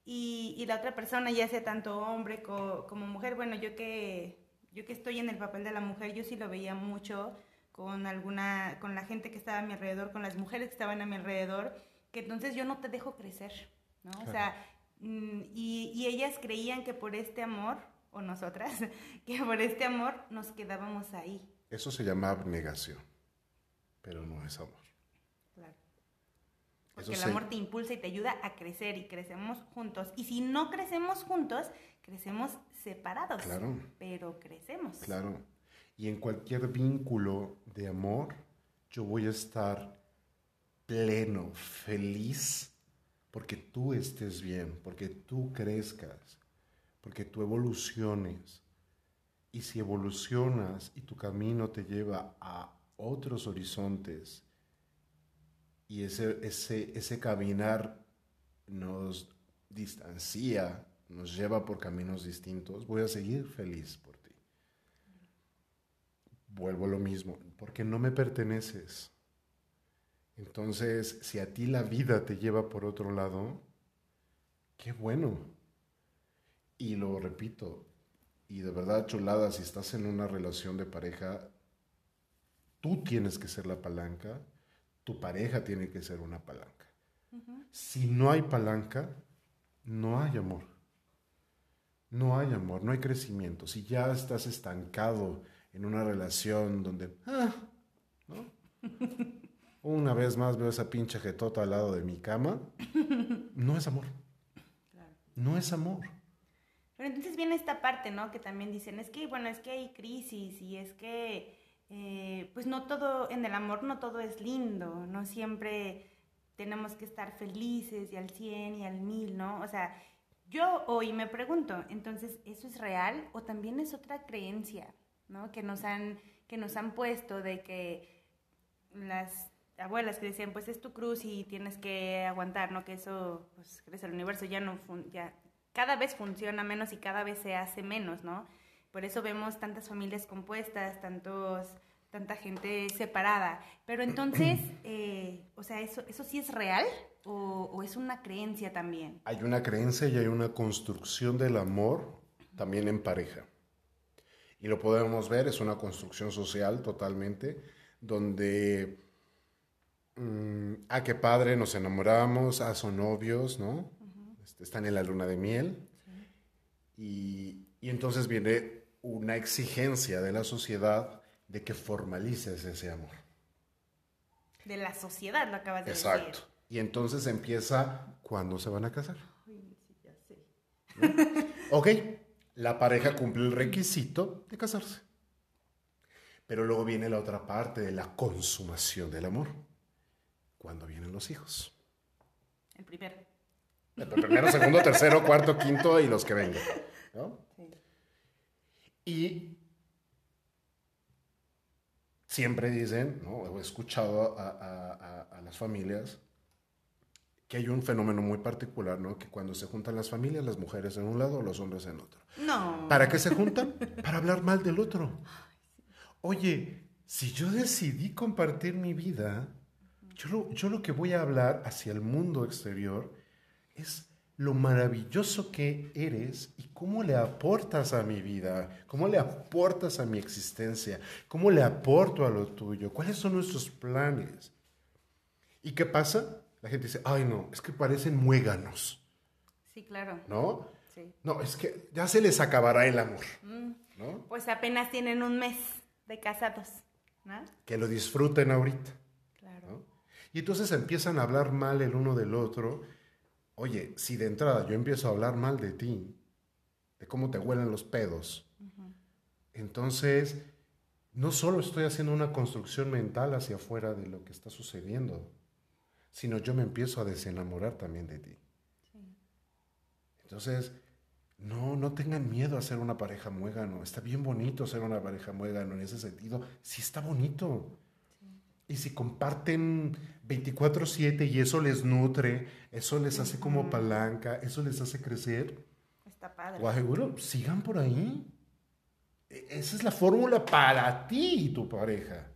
Y, y la otra persona, ya sea tanto hombre como mujer, bueno, yo que, yo que estoy en el papel de la mujer, yo sí lo veía mucho con alguna, con la gente que estaba a mi alrededor, con las mujeres que estaban a mi alrededor, que entonces yo no te dejo crecer, ¿no? O sea, mm, y, y, ellas creían que por este amor, o nosotras, que por este amor nos quedábamos ahí. Eso se llama abnegación, pero no es amor. Claro. Porque el amor te impulsa y te ayuda a crecer y crecemos juntos. Y si no crecemos juntos, crecemos separados. Claro. Pero crecemos. Claro. Y en cualquier vínculo de amor, yo voy a estar pleno, feliz, porque tú estés bien, porque tú crezcas, porque tú evoluciones. Y si evolucionas y tu camino te lleva a otros horizontes y ese, ese, ese caminar nos distancia, nos lleva por caminos distintos, voy a seguir feliz por vuelvo a lo mismo, porque no me perteneces. Entonces, si a ti la vida te lleva por otro lado, qué bueno. Y lo repito, y de verdad, chulada, si estás en una relación de pareja, tú tienes que ser la palanca, tu pareja tiene que ser una palanca. Si no hay palanca, no hay amor. No hay amor, no hay crecimiento. Si ya estás estancado en una relación donde, ah, ¿no? Una vez más veo esa pinche jetota al lado de mi cama, no es amor. No es amor. Pero entonces viene esta parte, ¿no? Que también dicen, es que, bueno, es que hay crisis y es que, eh, pues no todo, en el amor no todo es lindo, no siempre tenemos que estar felices y al 100 y al 1000, ¿no? O sea, yo hoy me pregunto, entonces, ¿eso es real o también es otra creencia, ¿no? Que nos han, que nos han puesto de que las abuelas que decían, pues es tu cruz y tienes que aguantar, ¿no? Que eso, pues crees el universo ya no, ya cada vez funciona menos y cada vez se hace menos, ¿no? Por eso vemos tantas familias compuestas, tantos, tanta gente separada. Pero entonces, eh, o sea, ¿eso, ¿eso sí es real o, o, es una creencia también? Hay una creencia y hay una construcción del amor también en pareja. Y lo podemos ver, es una construcción social totalmente, donde, mmm, ah, qué padre, nos enamoramos, ah, son novios, ¿no? están en la luna de miel. Y, y, entonces viene una exigencia de la sociedad de que formalices ese amor. De la sociedad, lo acabas de Exacto. decir. Y entonces empieza cuando se van a casar. Ay, sí, ya sé. ¿No? ok, la pareja cumple el requisito de casarse. Pero luego viene la otra parte de la consumación del amor. Cuando vienen los hijos. El primero. El primero, segundo, tercero, cuarto, quinto y los que vengan. ¿no? Sí. Y siempre dicen, ¿no? he escuchado a, a, a, las familias que hay un fenómeno muy particular, ¿no? Que cuando se juntan las familias, las mujeres en un lado, los hombres en otro. No. ¿Para qué se juntan? Para hablar mal del otro. Oye, si yo decidí compartir mi vida, yo lo, yo lo que voy a hablar hacia el mundo exterior es lo maravilloso que eres y cómo le aportas a mi vida, cómo le aportas a mi existencia, cómo le aporto a lo tuyo, cuáles son nuestros planes. ¿Y qué pasa? La gente dice, ay no, es que parecen muéganos. Sí, claro. ¿No? Sí. No, es que ya se les acabará el amor. Mm. ¿no? Pues apenas tienen un mes de casados. ¿no? Que lo disfruten ahorita. Claro. ¿no? Y entonces empiezan a hablar mal el uno del otro Oye, si de entrada yo empiezo a hablar mal de ti, de cómo te huelen los pedos, uh -huh. entonces no solo estoy haciendo una construcción mental hacia afuera de lo que está sucediendo, sino yo me empiezo a desenamorar también de ti. Sí. Entonces, no, no tengan miedo a ser una pareja muégano. Está bien bonito ser una pareja muégano en ese sentido. Sí está bonito. Y si comparten 24/7 y eso les nutre, eso les hace como palanca, eso les hace crecer. Está padre. O aseguro, sigan por ahí. Esa es la fórmula para ti y tu pareja.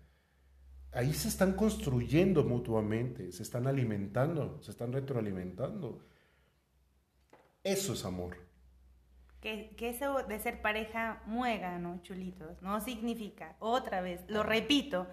Ahí se están construyendo mutuamente, se están alimentando, se están retroalimentando. Eso es amor. Que, que eso de ser pareja muégano, chulitos, no significa, otra vez, lo repito,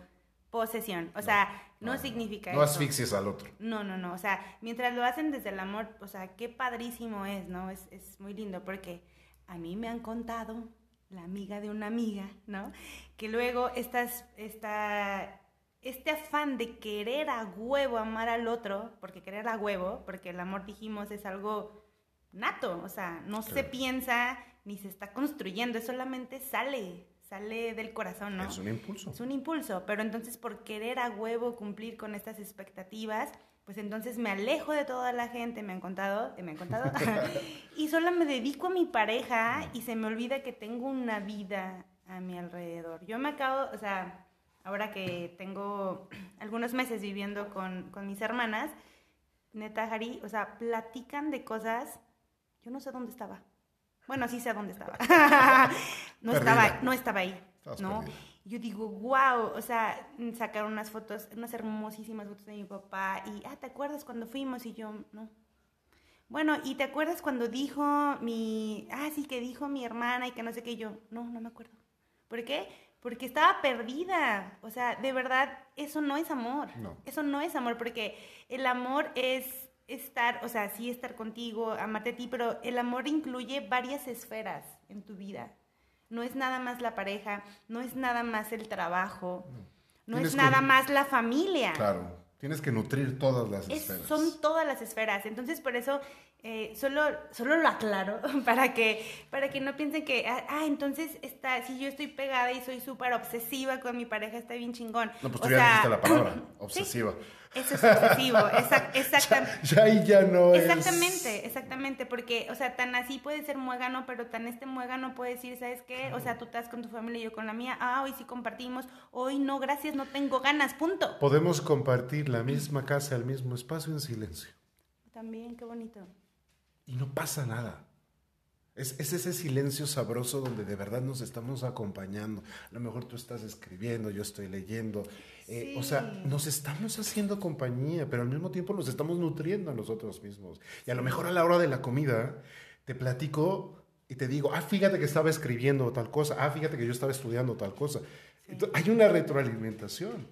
posesión. O sea, no, no significa no eso. asfixies al otro. No, no, no. O sea, mientras lo hacen desde el amor, o sea, qué padrísimo es, ¿no? Es, es muy lindo porque a mí me han contado, la amiga de una amiga, ¿no? Que luego estas, esta, este afán de querer a huevo amar al otro, porque querer a huevo, porque el amor, dijimos, es algo nato, o sea, no claro. se piensa ni se está construyendo, es solamente sale, sale del corazón, ¿no? Es un impulso. Es un impulso, pero entonces por querer a huevo cumplir con estas expectativas, pues entonces me alejo de toda la gente, me han contado, me han contado, y solo me dedico a mi pareja y se me olvida que tengo una vida a mi alrededor. Yo me acabo, o sea, ahora que tengo algunos meses viviendo con, con mis hermanas, neta, Jari, o sea, platican de cosas, yo no sé dónde estaba. Bueno, sí sé dónde estaba. no, estaba no estaba ahí. ¿no? perdida. Yo digo, wow, o sea, sacaron unas fotos, unas hermosísimas fotos de mi papá y, ah, ¿te acuerdas cuando fuimos? Y yo, no. Bueno, ¿y te acuerdas cuando dijo mi, ah, sí, que dijo mi hermana y que no sé qué? Y yo, no, no me acuerdo. ¿Por qué? Porque estaba perdida. O sea, de verdad, eso no es amor. No. Eso no es amor, porque el amor es estar, o sea, sí estar contigo, amarte a ti, pero el amor incluye varias esferas en tu vida. no es nada más la pareja, no es nada más el trabajo, no es que- nada más la familia. Claro, tienes que nutrir todas las Es- esferas. son todas las esferas. Entonces, por eso eh, solo, solo lo aclaro para que, para que no piensen que, ah, ah, entonces está, si yo estoy pegada y soy súper obsesiva con mi pareja, está bien chingón. No, pues O tú ya sea, dijiste la palabra, sí, obsesiva. eso es obsesivo, exact- exactamente. Ya ahí ya no es... Exactamente, exactamente, porque, o sea, tan así puede ser muégano, pero tan este muégano puede decir, ¿sabes qué? O sea, tú estás con tu familia y yo con la mía, ah, hoy sí compartimos, hoy no, gracias, no tengo ganas, punto. Podemos compartir la misma casa, el mismo espacio en silencio. También, qué bonito. Y no pasa nada. Es, es ese silencio sabroso donde de verdad nos estamos acompañando. A lo mejor tú estás escribiendo, yo estoy leyendo. Eh, O sea, nos estamos haciendo compañía, pero al mismo tiempo nos estamos nutriendo a nosotros mismos. Y a lo mejor a la hora de la comida te platico y te digo, ah, fíjate que estaba escribiendo tal cosa, ah, fíjate que yo estaba estudiando tal cosa. Entonces, hay una retroalimentación.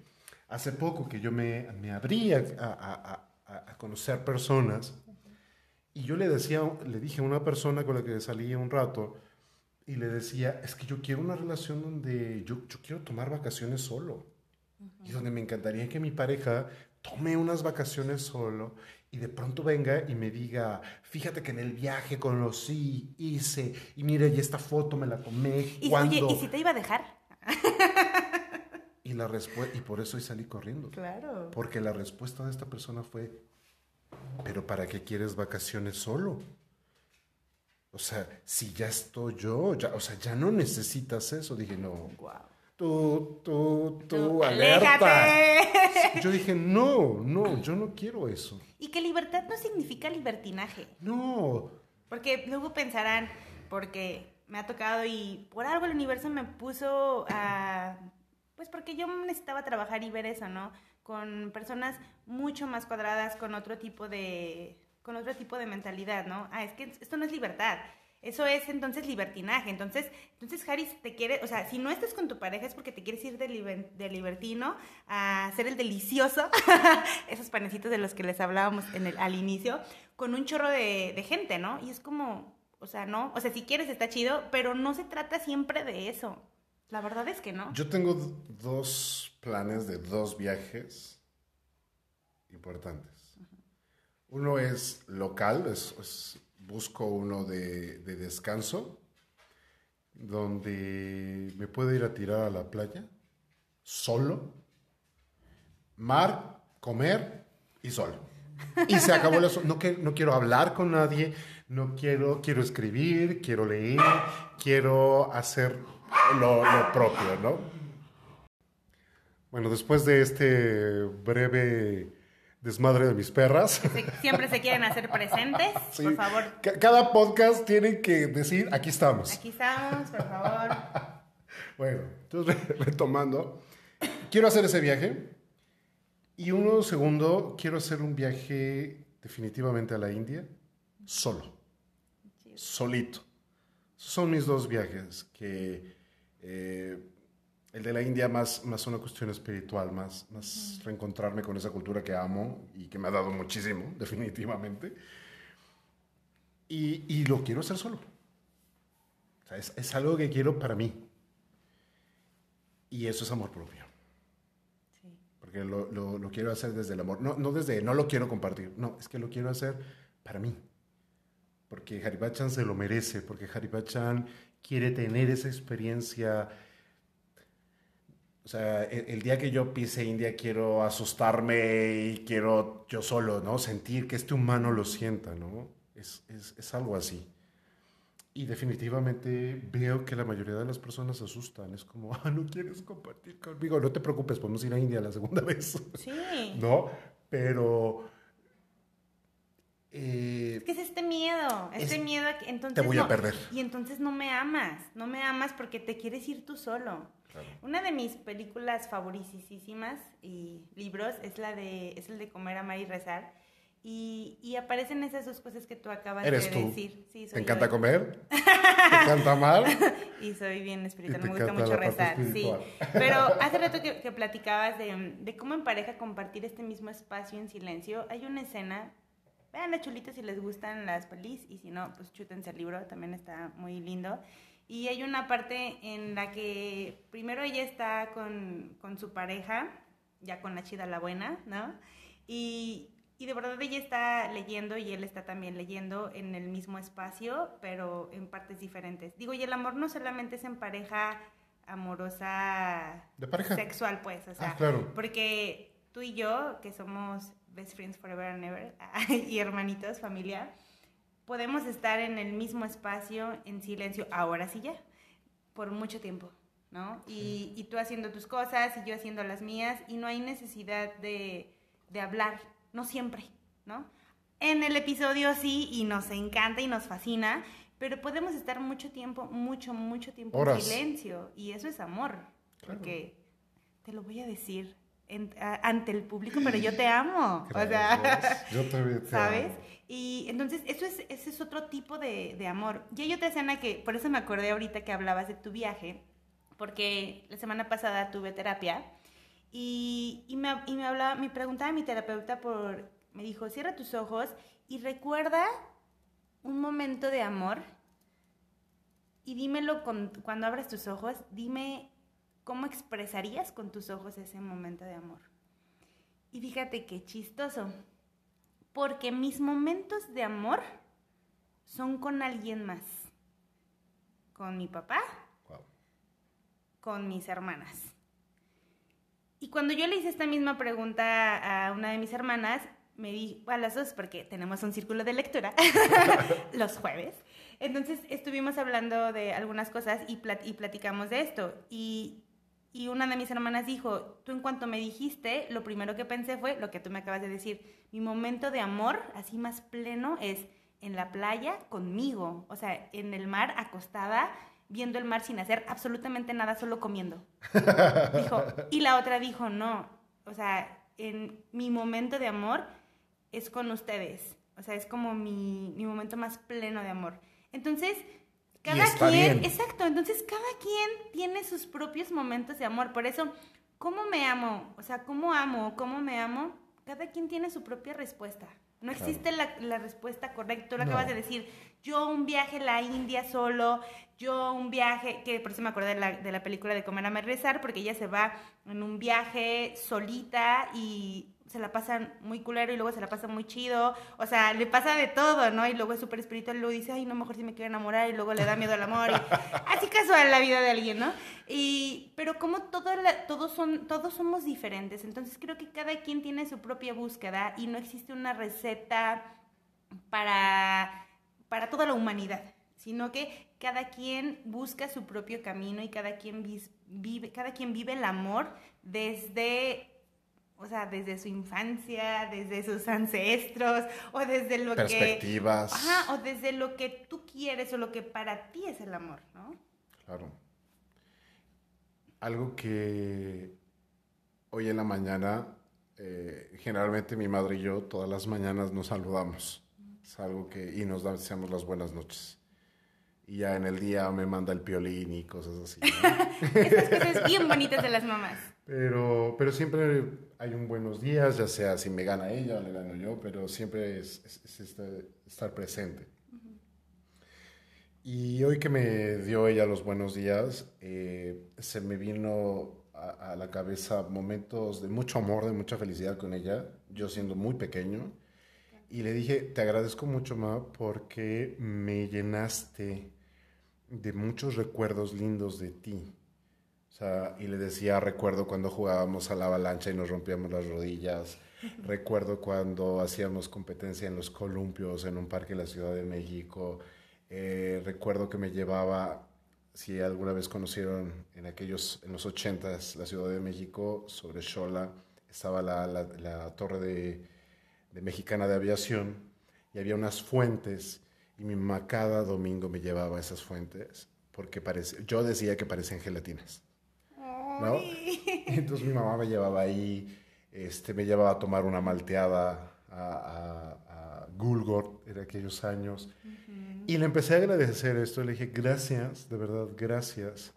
Hace poco que yo me, me abrí a- a- a conocer personas y yo le decía, le dije a una persona con la que salí un rato y le decía, es que yo quiero una relación donde yo, yo quiero tomar vacaciones solo. Y donde me encantaría que mi pareja tome unas vacaciones solo y de pronto venga y me diga, fíjate que en el viaje conocí, hice, y mira, y esta foto me la tomé, Y, ¿cuándo? oye, ¿y si te iba a dejar? Y la respuesta, y por eso hoy salí corriendo. Claro. Porque la respuesta de esta persona fue, pero ¿para qué quieres vacaciones solo? O sea, si ya estoy yo, ya, o sea, ya no necesitas eso. Dije, no, Wow. tú, tú, tú, alerta. ¡Aléjate! Yo dije, no, no, yo no quiero eso. Y que libertad no significa libertinaje. No, Porque luego pensarán, porque me ha tocado y por algo el universo me puso a... Pues porque yo necesitaba trabajar y ver eso, ¿no? Con personas mucho más cuadradas, con otro tipo de... con otro tipo de mentalidad, ¿no? Ah, es que esto no es libertad. Eso es entonces libertinaje. Entonces, entonces Harris te quiere, o sea, si no estás con tu pareja es porque te quieres ir de, liber- de libertino a hacer el delicioso, esos panecitos de los que les hablábamos en el, al inicio, con un chorro de, de gente, ¿no? Y es como, o sea, no, o sea, si quieres está chido, pero no se trata siempre de eso. La verdad es que no. yo tengo dos planes de dos viajes importantes. Uno es local, es, es- busco uno de, de descanso, donde me puedo ir a tirar a la playa, solo, mar, comer y sol. Y se acabó el asunto. No, que, no quiero hablar con nadie, no quiero, quiero escribir, quiero leer, quiero hacer lo, lo propio, ¿no? Bueno, después de este breve desmadre de mis perras, siempre se quieren hacer presentes, sí, por favor. ca- cada podcast tiene que decir, aquí estamos. Aquí estamos, por favor. Bueno, entonces retomando, quiero hacer ese viaje. Y uno segundo, quiero hacer un viaje definitivamente a la India, solo, solito. Son mis dos viajes, que eh, el de la India más, más una cuestión espiritual, más, más reencontrarme con esa cultura que amo y que me ha dado muchísimo, definitivamente. Y, y lo quiero hacer solo. O sea, es, es algo que quiero para mí. Y eso es amor propio. Sí. Porque lo, lo- lo quiero hacer desde el amor. No, no desde, no lo quiero compartir. No, es que lo quiero hacer para mí. Porque Haribachan se lo merece. Porque Haribachan quiere tener esa experiencia. O sea, el, el día que yo pise India quiero asustarme y quiero yo solo, ¿no? Sentir que este humano lo sienta, ¿no? Es, es, es algo así. Y definitivamente veo que la mayoría de las personas se asustan. Es como, ah, no quieres compartir conmigo. No te preocupes, podemos ir a India la segunda vez. Sí. ¿No? Pero. Eh, Es que es este miedo, este Es- miedo a que entonces te voy a perder. Y entonces no me amas, no me amas porque te quieres ir tú solo. Claro. Una de mis películas favoritísimas y libros es la de es el de comer, amar y rezar. Y, y aparecen esas dos cosas que tú acabas ¿Eres de tú? decir. Sí, soy ¿Te encanta yo. comer? ¿Te encanta amar? Y soy bien espiritual, me gusta mucho rezar, sí. Pero hace rato que, que platicabas de, de cómo en pareja compartir este mismo espacio en silencio, hay una escena, vean la chulita si les gustan las pelis y si no, pues chútense el libro, también está muy lindo. Y hay una parte en la que primero ella está con, con su pareja, ya con la chida la buena, ¿no? Y, y de verdad ella está leyendo y él está también leyendo en el mismo espacio, pero en partes diferentes. Digo, y el amor no solamente es en pareja amorosa ¿De pareja? sexual, pues, o sea, Ah, claro. porque tú y yo, que somos best friends forever and ever, y hermanitos, familia, podemos estar en el mismo espacio en silencio, ahora sí ya, por mucho tiempo, ¿no? Y, y tú haciendo tus cosas y yo haciendo las mías, y no hay necesidad de, de hablar, no siempre, ¿no? En el episodio sí, y nos encanta y nos fascina, pero podemos estar mucho tiempo, mucho, mucho tiempo Horas. en silencio, y eso es amor, Claro. porque te lo voy a decir en- a- ante el público, pero yo te amo, o sea, Gracias. Yo también te ¿sabes? amo. Y entonces eso es, ese es otro tipo de, de amor. Y hay otra escena que, por eso me acordé ahorita que hablabas de tu viaje, porque la semana pasada tuve terapia y, y, me, y me hablaba, me preguntaba mi terapeuta por, me dijo, cierra tus ojos y recuerda un momento de amor y dímelo con- cuando abras tus ojos, dime cómo expresarías con tus ojos ese momento de amor. Y fíjate qué chistoso, porque mis momentos de amor son con alguien más, con mi papá, Wow. con mis hermanas. Y cuando yo le hice esta misma pregunta a una de mis hermanas, me di a las dos porque tenemos un círculo de lectura los jueves. Entonces estuvimos hablando de algunas cosas y, plat- y platicamos de esto. Y, y una de mis hermanas dijo, tú en cuanto me dijiste, lo primero que pensé fue lo que tú me acabas de decir. Mi momento de amor, así más pleno, es en la playa conmigo. O sea, en el mar, acostada, viendo el mar sin hacer absolutamente nada, solo comiendo. Dijo, y la otra dijo, no, o sea, en mi momento de amor es con ustedes. O sea, es como mi, mi momento más pleno de amor. Entonces, cada está quien, bien. exacto, entonces cada quien tiene sus propios momentos de amor. Por eso, ¿cómo me amo? O sea, ¿cómo amo? ¿Cómo me amo? Cada quien tiene su propia respuesta. No Claro. existe la, la respuesta correcta. Tú lo No. acabas de decir. Yo un viaje a la India solo, yo un viaje, que por eso me acordé de la, de la película de Comer a Rezar, porque ella se va en un viaje solita y se la pasa muy culero y luego se la pasa muy chido. O sea, le pasa de todo, ¿no? Y luego es súper espiritual y luego dice, ay, no, mejor si me quiero enamorar y luego le da miedo al amor. Y así casual la vida de alguien, ¿no? Y, pero como la- todos, son, todos somos diferentes, entonces creo que cada quien tiene su propia búsqueda y no existe una receta para, para toda la humanidad, sino que cada quien busca su propio camino y cada quien vive, cada quien vive el amor desde, o sea, desde su infancia, desde sus ancestros, o desde lo que... Perspectivas. Ajá, o desde lo que tú quieres o lo que para ti es el amor, ¿no? Claro. Algo que hoy en la mañana, eh, generalmente mi madre y yo todas las mañanas nos saludamos. Es algo que, y nos deseamos las buenas noches. Y ya en el día me manda el piolín y cosas así. ¿no? Esas cosas bien bonitas de las mamás. pero, pero siempre hay un buenos días, ya sea si me gana ella o le gano yo, pero siempre es, es- es este- estar presente. Y hoy que me dio ella los buenos días, eh, se me vino a, a la cabeza momentos de mucho amor, de mucha felicidad con ella, yo siendo muy pequeño. Y le dije, te agradezco mucho, Ma, porque me llenaste de muchos recuerdos lindos de ti. O sea, y le decía, recuerdo cuando jugábamos a la avalancha y nos rompíamos las rodillas. recuerdo cuando hacíamos competencia en los columpios en un parque en la Ciudad de México. Eh, recuerdo que me llevaba, si alguna vez conocieron en aquellos, en los ochentas, la Ciudad de México, sobre Xola, estaba la, la- la torre de, de Mexicana de Aviación y había unas fuentes y mi mamá cada domingo me llevaba a esas fuentes porque parece, yo decía que parecían gelatinas. ¿no? Entonces mi mamá me llevaba ahí, este, me llevaba a tomar una malteada a, a, a Gulgort en aquellos años. Y le empecé a agradecer esto, le dije, gracias, de verdad, gracias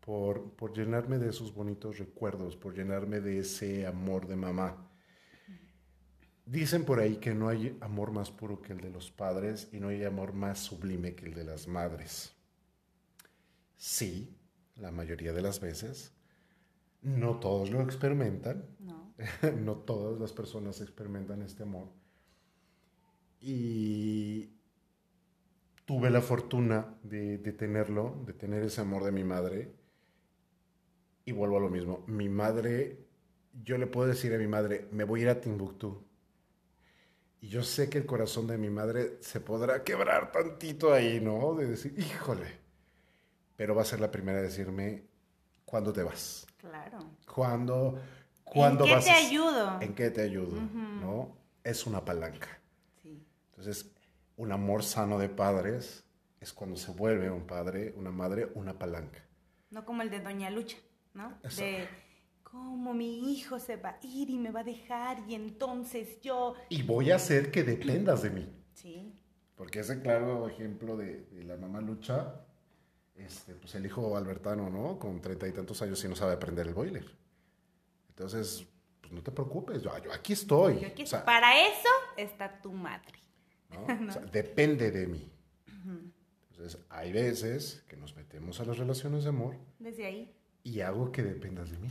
por, por llenarme de esos bonitos recuerdos, por llenarme de ese amor de mamá. Dicen por ahí que no hay amor más puro que el de los padres y no hay amor más sublime que el de las madres. Sí, la mayoría de las veces. No todos lo experimentan. No. no todas las personas experimentan este amor. Y tuve la fortuna de, de, tenerlo, de tener ese amor de mi madre. Y vuelvo a lo mismo. Mi madre, yo le puedo decir a mi madre, me voy a ir a Timbuktu. Y yo sé que el corazón de mi madre se podrá quebrar tantito ahí, ¿no? De decir, híjole. Pero va a ser la primera a decirme, ¿cuándo te vas? Claro. ¿Cuándo, cuándo ¿En qué vas te a- ayudo? ¿En qué te ayudo? ¿No? Es una palanca. Sí. Entonces, un amor sano de padres es cuando se vuelve un padre, una madre, una palanca. No como el de Doña Lucha, ¿no? Eso. De cómo mi hijo se va a ir y me va a dejar y entonces yo... Y voy a hacer que dependas de mí. Sí. Porque ese claro ejemplo de, de la mamá Lucha, este, pues el hijo Albertano, ¿no? Con treinta y tantos años y no sabe prender el boiler. Entonces, pues no te preocupes, yo, yo aquí estoy. Yo aquí- O sea, Para eso está tu madre. ¿no? O sea, depende de mí. Entonces, hay veces que nos metemos a las relaciones de amor Desde ahí. y hago que dependas de mí.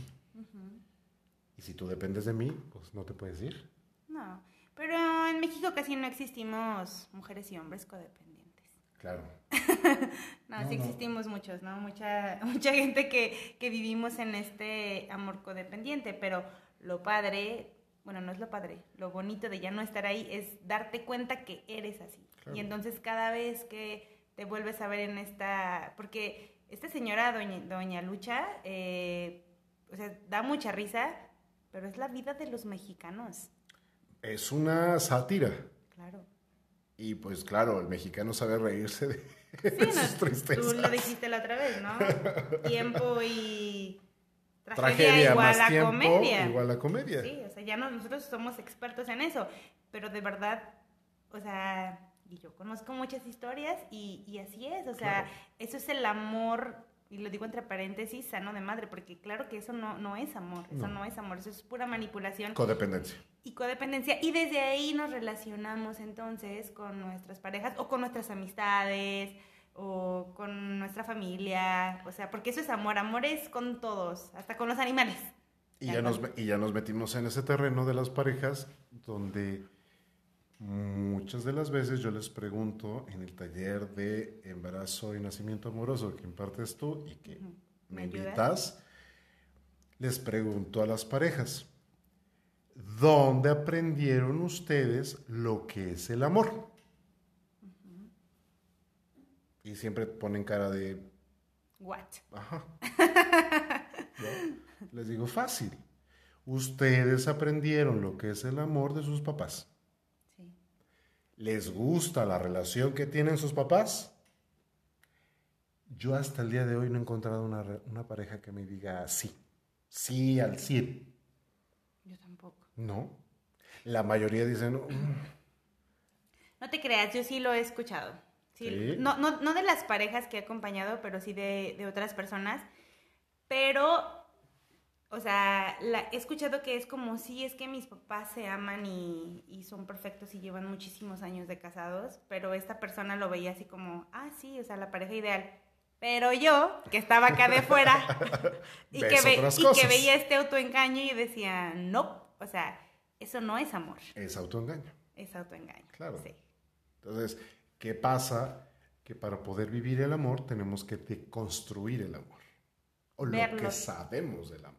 Y si tú dependes de mí, pues no te puedes ir. No. Pero en México casi no existimos mujeres y hombres codependientes. Claro. No, No, sí no. existimos muchos, ¿no? Mucha, mucha gente que, que vivimos en este amor codependiente, pero lo padre, bueno, no es lo padre, lo bonito de ya no estar ahí es darte cuenta que eres así. Claro. Y entonces cada vez que te vuelves a ver en esta, porque esta señora, doña, doña Lucha, eh, o sea, da mucha risa, pero es la vida de los mexicanos, Es una sátira. claro. Y pues claro, el mexicano sabe reírse de Sí, no, sus tristezas. tú lo dijiste la otra vez, ¿no? Tiempo y tragedia, Tragedia igual más a tiempo, comedia. igual a comedia. Sí, o sea, ya no- nosotros somos expertos en eso, pero de verdad, o sea, y yo conozco muchas historias y, y así es, o sea, Claro. eso es el amor, y lo digo entre paréntesis, sano de madre, porque claro que eso no, no es amor, eso No. no es amor, eso es pura manipulación Codependencia. y codependencia. Y desde ahí nos relacionamos entonces con nuestras parejas o con nuestras amistades o con nuestra familia. O sea, porque eso es amor. Amor es con todos, hasta con los animales. Y ya, nos, y ya nos metimos en ese terreno de las parejas donde muchas de las veces yo les pregunto en el taller de embarazo y nacimiento amoroso que impartes tú y que me invitas, les pregunto a las parejas, ¿dónde aprendieron ustedes lo que es el amor? Y siempre ponen cara de, What? Ajá. ¿No? Les digo fácil. Ustedes aprendieron lo que es el amor de sus papás. ¿Les gusta la relación que tienen sus papás? Yo hasta el día de hoy no he encontrado una, re- una pareja que me diga sí. Sí al 100. Yo tampoco. No. La mayoría dicen, "Mm, No te creas, yo sí lo he escuchado. Sí, Sí. No, no, no de las parejas que he acompañado, pero sí de, de otras personas. Pero, o sea, la- he escuchado que es como, sí, es que mis papás se aman y, y son perfectos y llevan muchísimos años de casados, pero esta persona lo veía así como, ah, sí, o sea, la pareja ideal. Pero yo, que estaba acá de fuera y, que ve- otras y que cosas. veía este autoengaño y decía, no, o sea, eso no es amor, es autoengaño. es autoengaño. Claro. Sí. Entonces, ¿qué pasa? Que para poder vivir el amor tenemos que deconstruir el amor. O lo que sabemos del amor.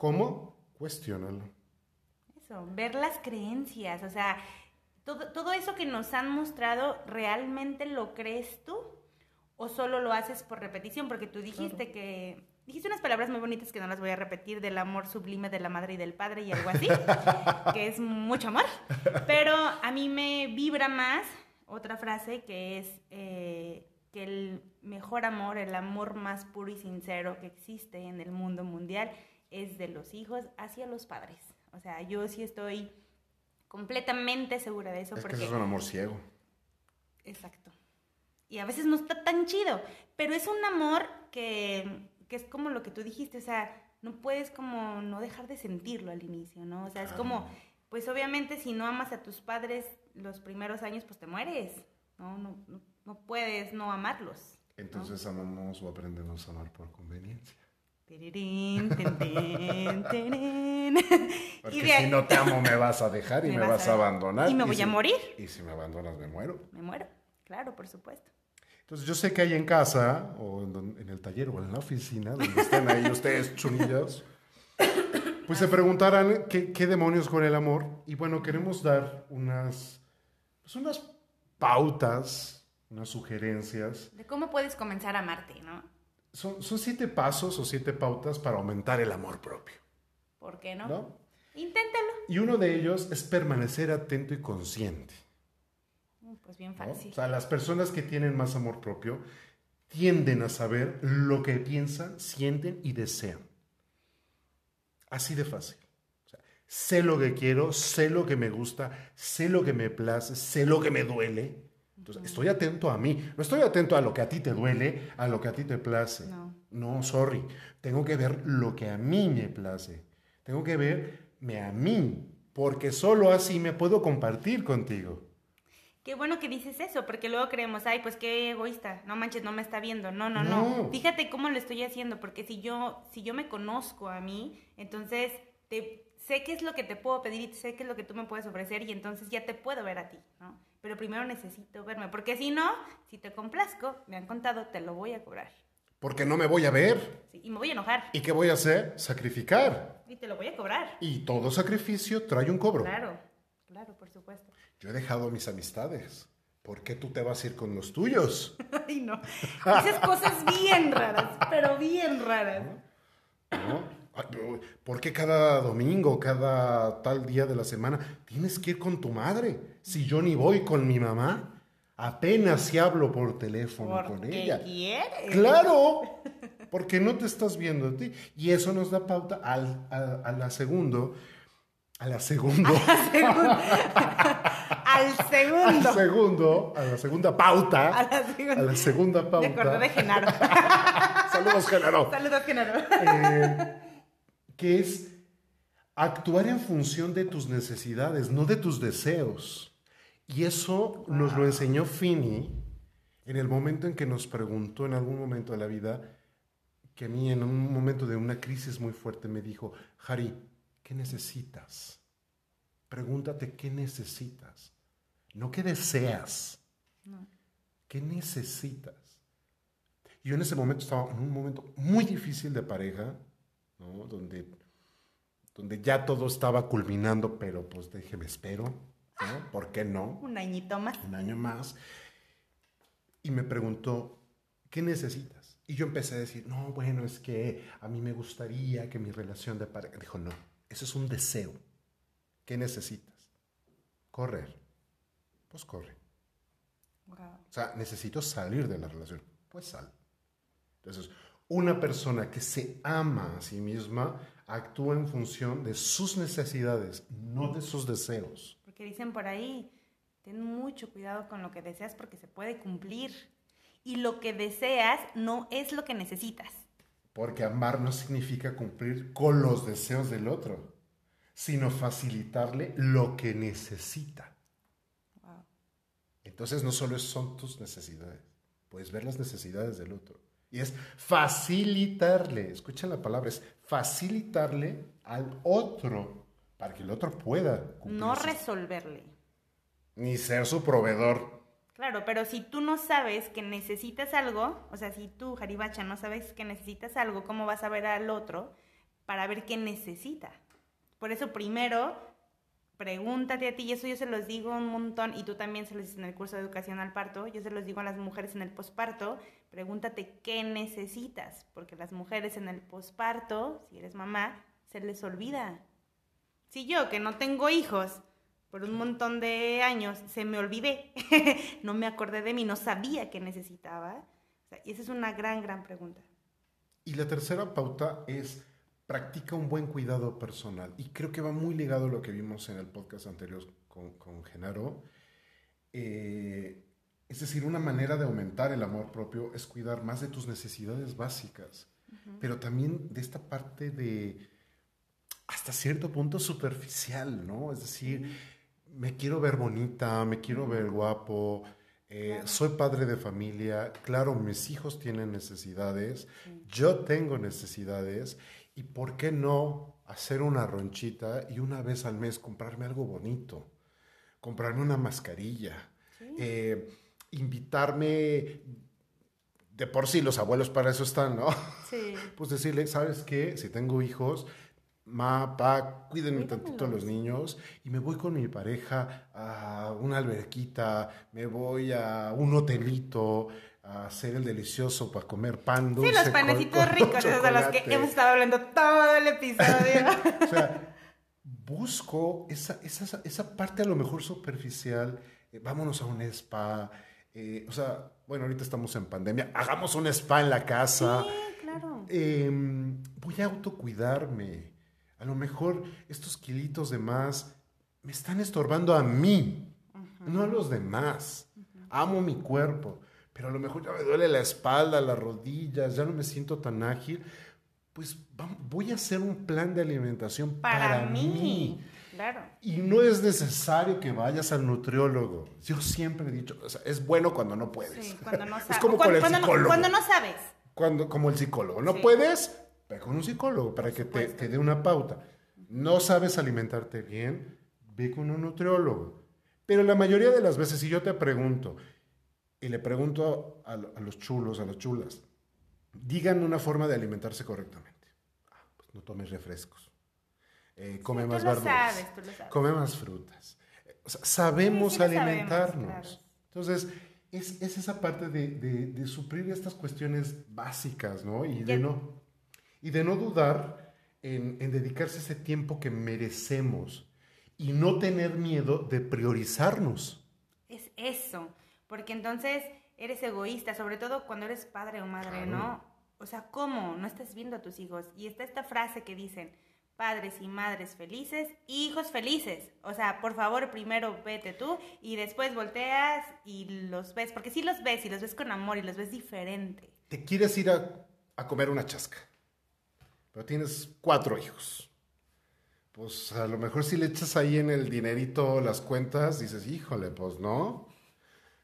¿Cómo? Cuestiónalo. Eso, ver las creencias, o sea, todo, todo eso que nos han mostrado, ¿realmente lo crees tú? ¿O solo lo haces por repetición? Porque tú dijiste que... Dijiste unas palabras muy bonitas que no las voy a repetir, del amor sublime de la madre y del padre y algo así, que es mucho amor. Pero a mí me vibra más otra frase que es eh, que el mejor amor, el amor más puro y sincero que existe en el mundo mundial es de los hijos hacia los padres. O sea, yo sí estoy completamente segura de eso es que porque... eso es un amor ciego. Exacto. Y a veces no está tan chido, pero es un amor que, que es como lo que tú dijiste, o sea, no puedes como no dejar de sentirlo al inicio, ¿no? O sea, es como, pues obviamente si no amas a tus padres los primeros años, pues te mueres, ¿no? No, no, no puedes no amarlos. Entonces amamos o aprendemos a amar por conveniencia. Porque de- si no te amo me vas a dejar y me, vas a abandonar. Y me voy si- a morir. Y si me abandonas me muero. Me muero. Claro, por supuesto. Entonces yo sé que ahí en casa o en, el taller o en la oficina, donde estén ahí ustedes chunillas, pues se preguntarán qué, qué demonios con el amor. Y bueno, queremos dar unas, pues unas pautas, unas sugerencias. De cómo puedes comenzar a amarte, ¿no? Son, son siete pasos o siete pautas para aumentar el amor propio. ¿Por qué no? ¿no? Inténtalo. Y uno de ellos es permanecer atento y consciente. Mm, Pues bien ¿no? fácil. O sea, las personas que tienen más amor propio tienden a saber lo que piensan, sienten y desean. Así de fácil. O sea, sé lo que quiero, sé lo que me gusta, sé lo que me place, sé lo que me duele. Entonces, estoy atento a mí. No estoy atento a lo que a ti te duele, a lo que a ti te place. No. No, sorry. Tengo que ver lo que a mí me place. Tengo que verme a mí, porque solo así me puedo compartir contigo. Qué bueno que dices eso, porque luego creemos, ay, pues qué egoísta, no manches, no me está viendo. No, no, no. No. Fíjate cómo lo estoy haciendo, porque si yo, si yo me conozco a mí, entonces te, sé qué es lo que te puedo pedir y sé qué es lo que tú me puedes ofrecer y entonces ya te puedo ver a ti, ¿no? Pero primero necesito verme, porque si no, si te complazco, me han contado, te lo voy a cobrar. Porque no me voy a ver. Sí, y me voy a enojar. ¿Y qué voy a hacer? Sacrificar. Y te lo voy a cobrar. Y todo sacrificio trae un cobro. Claro, claro, por supuesto. Yo he dejado mis amistades. ¿Por qué tú te vas a ir con los tuyos? Ay, no. Dices cosas bien raras, pero bien raras. ¿No? Pero, ¿Por qué cada domingo, cada tal día de la semana tienes que ir con tu madre? Si yo ni voy con mi mamá, apenas si hablo por teléfono con Porque ella. quieres. Claro, porque no te estás viendo a ti. Y eso nos da pauta al, a, a la segundo, a la segundo, Al segundo. al segundo, a la segunda pauta, A la segunda. a la segunda Me acordé pauta. de Genaro. Saludos, Genaro. Saludos, Genaro. Eh, que es actuar en función de tus necesidades, no de tus deseos. Y eso nos lo enseñó Fini en el momento en que nos preguntó en algún momento de la vida, que a mí en un momento de una crisis muy fuerte me dijo, Harry, ¿qué necesitas? Pregúntate qué necesitas, no qué deseas, No. qué necesitas. Yo en ese momento estaba en un momento muy difícil de pareja, ¿no? donde, donde ya todo estaba culminando, pero pues déjeme espero, ¿no? ¿Por qué no? Un añito más. Un año más. Y me preguntó, ¿qué necesitas? Y yo empecé a decir, no, bueno, es que a mí me gustaría que mi relación de pareja... Dijo, no, eso es un deseo. ¿Qué necesitas? Correr. Pues corre. Wow. O sea, necesito salir de la relación. Pues sal. Entonces, una persona que se ama a sí misma actúa en función de sus necesidades, no de sus deseos. Porque dicen por ahí, ten mucho cuidado con lo que deseas porque se puede cumplir. Y lo que deseas no es lo que necesitas. Porque amar no significa cumplir con los deseos del otro, sino facilitarle lo que necesita. Wow. Entonces, no solo son tus necesidades, puedes ver las necesidades del otro. Y es facilitarle, escucha la palabra, es facilitarle al otro para que el otro pueda cumplir No resolverle. ni ser su proveedor. Claro, pero si tú no sabes que necesitas algo, o sea, si tú, Jaribacha, no sabes que necesitas algo, ¿cómo vas a ver al otro para ver qué necesita? Por eso primero, pregúntate a ti, y eso yo se los digo un montón, y tú también se los dices en el curso de educación al parto, yo se los digo a las mujeres en el posparto, pregúntate qué necesitas, porque las mujeres en el posparto, si eres mamá, se les olvida. Si yo, que no tengo hijos, por un montón de años se me olvidé, no me acordé de mí, no sabía qué necesitaba. Y esa es una gran, gran pregunta. Y la tercera pauta es practica un buen cuidado personal. Y creo que va muy ligado a lo que vimos en el podcast anterior con, con Genaro. Eh, es decir, una manera de aumentar el amor propio es cuidar más de tus necesidades básicas, pero también de esta parte de hasta cierto punto superficial, ¿no? Es decir, me quiero ver bonita, me quiero ver guapo, Eh, soy padre de familia, claro, mis hijos tienen necesidades, yo tengo necesidades, y por qué no hacer una ronchita y una vez al mes comprarme algo bonito, comprarme una mascarilla, eh, invitarme, de por sí los abuelos para eso están, ¿no? Sí. Pues decirle, ¿sabes qué? Si tengo hijos, ma, pa, cuídenme tantito a los niños y me voy con mi pareja a una alberquita, me voy a un hotelito a hacer el delicioso para comer pan dulce. Sí, los panecitos ricos, esos de los que hemos estado hablando todo el episodio. o sea, busco esa, esa, esa parte a lo mejor superficial, eh, vámonos a un spa, eh, o sea, bueno, ahorita estamos en pandemia, hagamos un spa en la casa. Sí, claro. Em, voy a autocuidarme. A lo mejor estos kilitos de más me están estorbando a mí, no a los demás. Amo mi cuerpo, pero a lo mejor ya me duele la espalda, las rodillas, ya no me siento tan ágil. Pues voy a hacer un plan de alimentación para, mí. Claro. Y no es necesario que vayas al nutriólogo. Yo siempre he dicho, es bueno cuando no puedes. Sí, cuando no sabes. Es como cuando, con el psicólogo. No, cuando no sabes. Cuando, como el psicólogo. No puedes, ve con un psicólogo para que te, te, dé una pauta. No sabes alimentarte bien, ve con un nutriólogo. Pero la mayoría de las veces, si yo te pregunto, y le pregunto a, a los chulos, a las chulas, digan una forma de alimentarse correctamente. Ah, pues no tomes refrescos. Eh, come Sí, más verduras. Come más frutas. O sea, sabemos Sí, sí lo sabemos, alimentarnos. claro. Entonces, es, es esa parte de, de- de suplir estas cuestiones básicas, ¿no? Y de no, y de no dudar en, en dedicarse ese tiempo que merecemos y no tener miedo de priorizarnos. Es eso, porque entonces eres egoísta, sobre todo cuando eres padre o madre, Claro. ¿no? O sea, ¿cómo? No estás viendo a tus hijos. Y está esta frase que dicen, padres y madres felices, hijos felices. O sea, por favor, primero vete tú y después volteas y los ves, porque sí los ves y los ves con amor y los ves diferente. Te quieres ir a, a comer una chasca, pero tienes cuatro hijos. Pues a lo mejor si le echas ahí en el dinerito las cuentas, dices, híjole, pues no.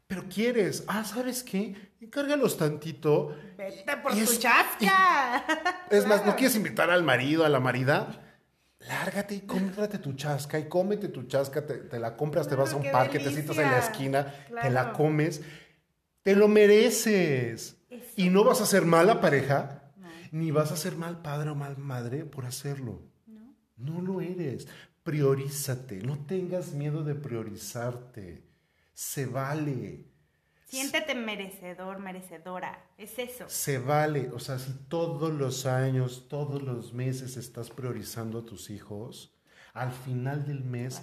Pero quieres, ah, ¿sabes qué? Encárgalos tantito. Vete por Y tu es- chasca. Es más, ¿no quieres invitar al marido, a la marida? Lárgate y cómprate tu chasca y cómete tu chasca, te, te la compras, te vas a un parque, te sientas en la esquina, te la comes, te lo mereces. Eso. Y no vas a ser mala pareja, No. ni vas a ser mal padre o mal madre por hacerlo. ¿No? No lo eres. Priorízate, no tengas miedo de priorizarte. Se vale. Siéntete merecedor, merecedora. Es eso. Se vale, o sea, si todos los años, todos los meses estás priorizando a tus hijos, al final del mes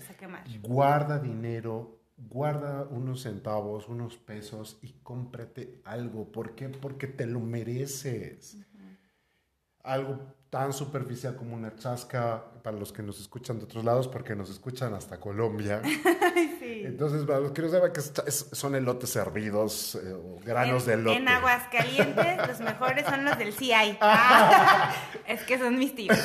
guarda dinero, guarda unos centavos, unos pesos y cómprate algo. ¿Por qué? Porque te lo mereces. Algo tan superficial como una chasca para los que nos escuchan de otros lados, porque nos escuchan hasta Colombia. Sí. Entonces, para los que no saben que es- son elotes hervidos eh, o granos en, de elote. En Aguascalientes, los mejores son los del CI. Ah, es que son mis tíos.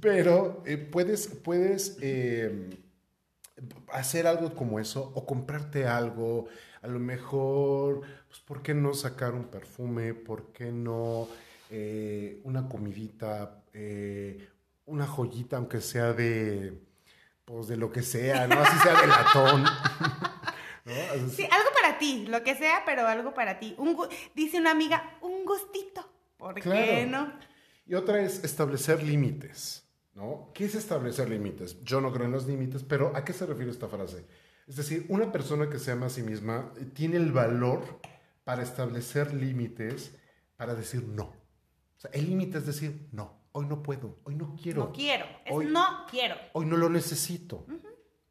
Pero eh, puedes, puedes eh, hacer algo como eso o comprarte algo. A lo mejor, pues, ¿por qué no sacar un perfume? ¿Por qué no eh, una comidita? eh, una joyita, aunque sea de, pues, de lo que sea, ¿no? Así sea de latón. ¿No? Así- Sí, algo para ti, lo que sea, pero algo para ti. Un dice una amiga, un gustito. ¿Por qué no? Y otra es establecer límites, ¿no? ¿Qué es establecer límites? Yo no creo en los límites, pero ¿a qué se refiere esta frase? Es decir, una persona que se ama a sí misma eh, tiene el valor para establecer límites, para decir no. O sea, el límite es decir no, hoy no puedo, hoy no quiero, No quiero. Es Hoy- no quiero. hoy no lo necesito.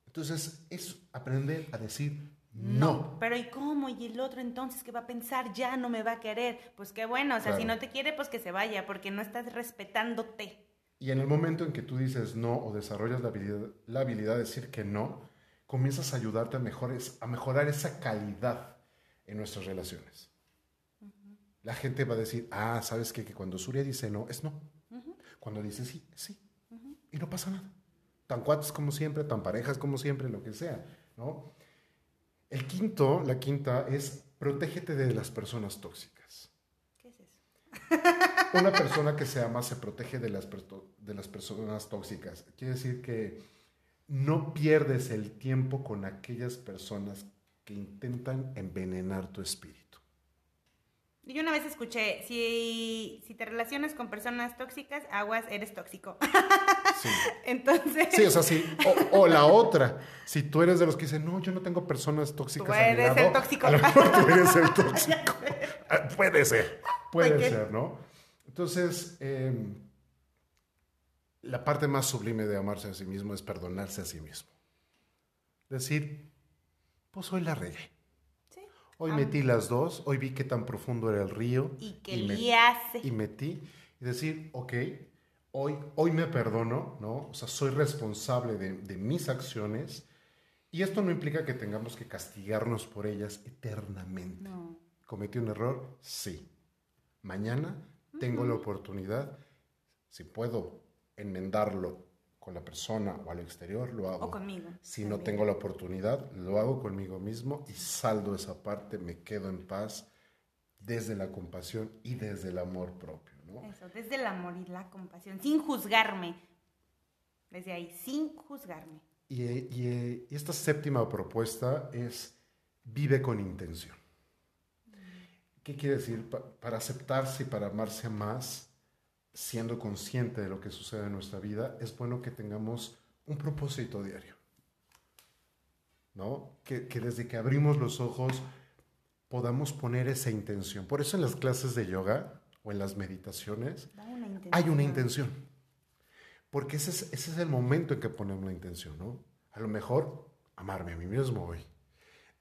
Entonces, es aprender a decir no. Pero ¿y cómo? ¿Y el otro entonces que va a pensar? Ya no me va a querer. Pues qué bueno, o sea, Claro. si no te quiere, pues que se vaya, porque no estás respetándote. Y en el momento en que tú dices no o desarrollas la habilidad, la habilidad de decir que no, comienzas a ayudarte a, mejores, a mejorar esa calidad en nuestras relaciones. La gente va a decir, ah, ¿sabes qué? Que cuando Surya dice no, es no. Cuando dice sí, es sí. Y no pasa nada. Tan cuates como siempre, tan parejas como siempre, lo que sea, ¿no? El quinto, la quinta es protégete de las personas tóxicas. ¿Qué es eso? Una persona que se ama se protege de las, de las personas tóxicas. Quiere decir que no pierdes el tiempo con aquellas personas que intentan envenenar tu espíritu. Yo una vez escuché, si, si te relacionas con personas tóxicas, aguas, eres tóxico. Sí. Entonces, Sí, o sea, sí. O, o la otra, si tú eres de los que dicen, no, yo no tengo personas tóxicas Tú a mi eres lado", el tóxico. A lo mejor tú eres el tóxico. Puede ser, puede ser, ¿no? Entonces, eh, la parte más sublime de amarse a sí mismo es perdonarse a sí mismo. Decir, pues hoy la regué. Sí. Hoy Ah. metí las dos, hoy vi qué tan profundo era el río. Y que me- le hace. y metí y decir, ok, hoy, hoy me perdono, ¿no? O sea, soy responsable de, de mis acciones y esto no implica que tengamos que castigarnos por ellas eternamente. No. ¿Cometí un error? Sí. Mañana tengo la oportunidad, si puedo enmendarlo con la persona o al exterior, lo hago. O conmigo. Si no tengo la oportunidad, lo hago conmigo mismo y saldo esa parte, me quedo en paz desde la compasión y desde el amor propio, ¿no? Eso, desde el amor y la compasión, sin juzgarme. Desde ahí, sin juzgarme. Y, y- y esta séptima propuesta es vive con intención. ¿Qué quiere decir? Pa- para aceptarse y para amarse más, siendo consciente de lo que sucede en nuestra vida, es bueno que tengamos un propósito diario. ¿No? Que, que desde que abrimos los ojos podamos poner esa intención. Por eso en las clases de yoga o en las meditaciones una hay una intención. Porque ese es, ese es el momento en que ponemos la intención, ¿no? A lo mejor amarme a mí mismo hoy,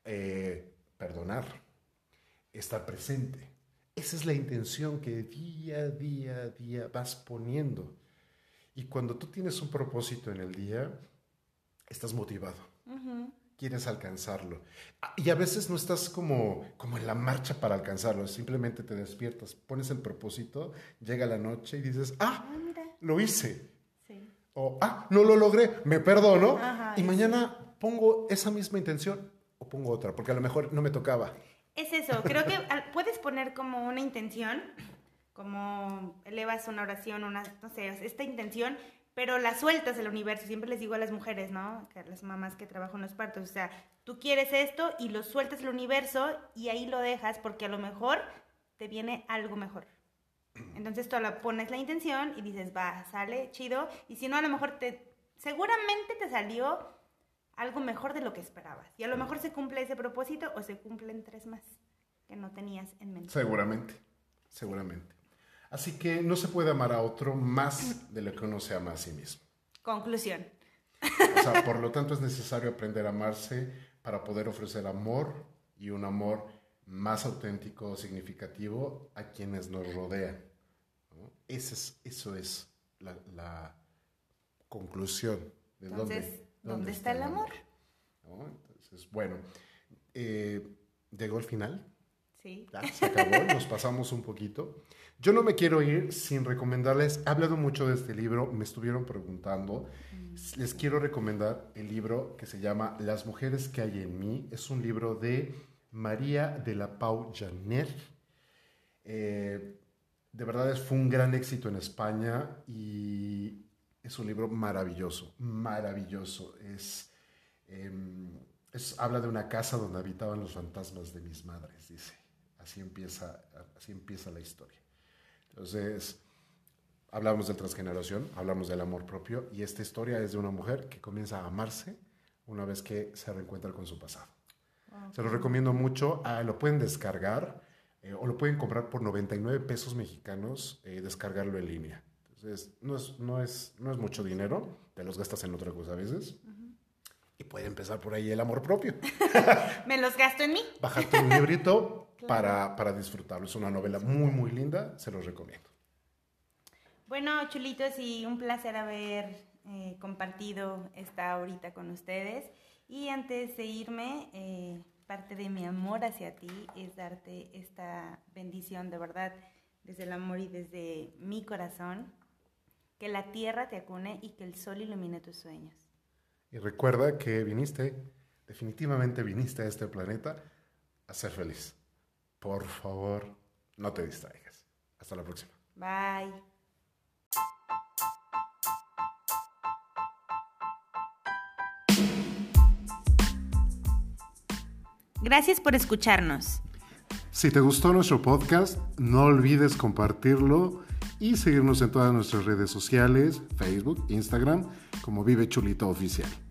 eh, perdonar, estar presente. Esa es la intención que día a día a día vas poniendo. Y cuando tú tienes un propósito en el día, estás motivado quieres alcanzarlo. Ah, Y a veces no estás como, como en la marcha para alcanzarlo, simplemente te despiertas, pones el propósito, llega la noche y dices, ah, Ah, lo hice. Sí. O, ah, no lo logré, me perdono. Ajá, y mañana pongo esa misma intención o pongo otra, porque a lo mejor no me tocaba. Es eso, creo que poner como una intención, como elevas una oración, una, no sé, esta intención, pero la sueltas al universo. Siempre les digo a las mujeres, ¿no? Que a las mamás que trabajan los partos, o sea, tú quieres esto y lo sueltas al universo y ahí lo dejas porque a lo mejor te viene algo mejor. Entonces tú la pones la intención y dices, va, sale, chido. Y si no, a lo mejor te, seguramente te salió algo mejor de lo que esperabas. Y a lo mejor se cumple ese propósito o se cumplen tres más que no tenías en mente. Seguramente, seguramente. Así que no se puede amar a otro más de lo que uno se ama a sí mismo. Conclusión. O sea, por lo tanto es necesario aprender a amarse para poder ofrecer amor y un amor más auténtico, significativo a quienes nos rodean. ¿no? Ese es, eso es la, la conclusión de Entonces, dónde, ¿dónde está el amor? ¿no? Entonces, bueno, eh, llegó el final. Sí. Ya, se acabó, nos pasamos un poquito. Yo no me quiero ir sin recomendarles, he hablado mucho de este libro, me estuvieron preguntando, les quiero recomendar el libro que se llama Las mujeres que hay en mí, es un libro de María de la Pau Janet. Eh, de verdad fue un gran éxito en España y es un libro maravilloso, maravilloso. Es, em, es- habla de una casa donde habitaban los fantasmas de mis madres, dice. Así empieza, así empieza la historia. Entonces, hablamos de transgeneración, hablamos del amor propio y esta historia es de una mujer que comienza a amarse una vez que se reencuentra con su pasado. Se lo recomiendo mucho. Ah, lo pueden descargar eh, o lo pueden comprar por 99 pesos mexicanos, eh, descargarlo en línea. Entonces, no es, no, es, no es mucho dinero, te los gastas en otra cosa a veces. Y puede empezar por ahí el amor propio. Me los gasto en mí. Bajarte un librito para, para disfrutarlo. Es una novela muy, muy linda, se los recomiendo. Bueno, chulitos, y un placer haber eh, compartido esta horita con ustedes. Y antes de irme, eh, parte de mi amor hacia ti es darte esta bendición de verdad, desde el amor y desde mi corazón. Que la tierra te acune y que el sol ilumine tus sueños. Y recuerda que viniste de definitivamente viniste a este planeta a ser feliz. Por favor, no te distraigas. Hasta la próxima. Bye. Gracias por escucharnos. Si te gustó nuestro podcast, no olvides compartirlo y seguirnos en todas nuestras redes sociales, Facebook, Instagram, como Vive Chulito Oficial.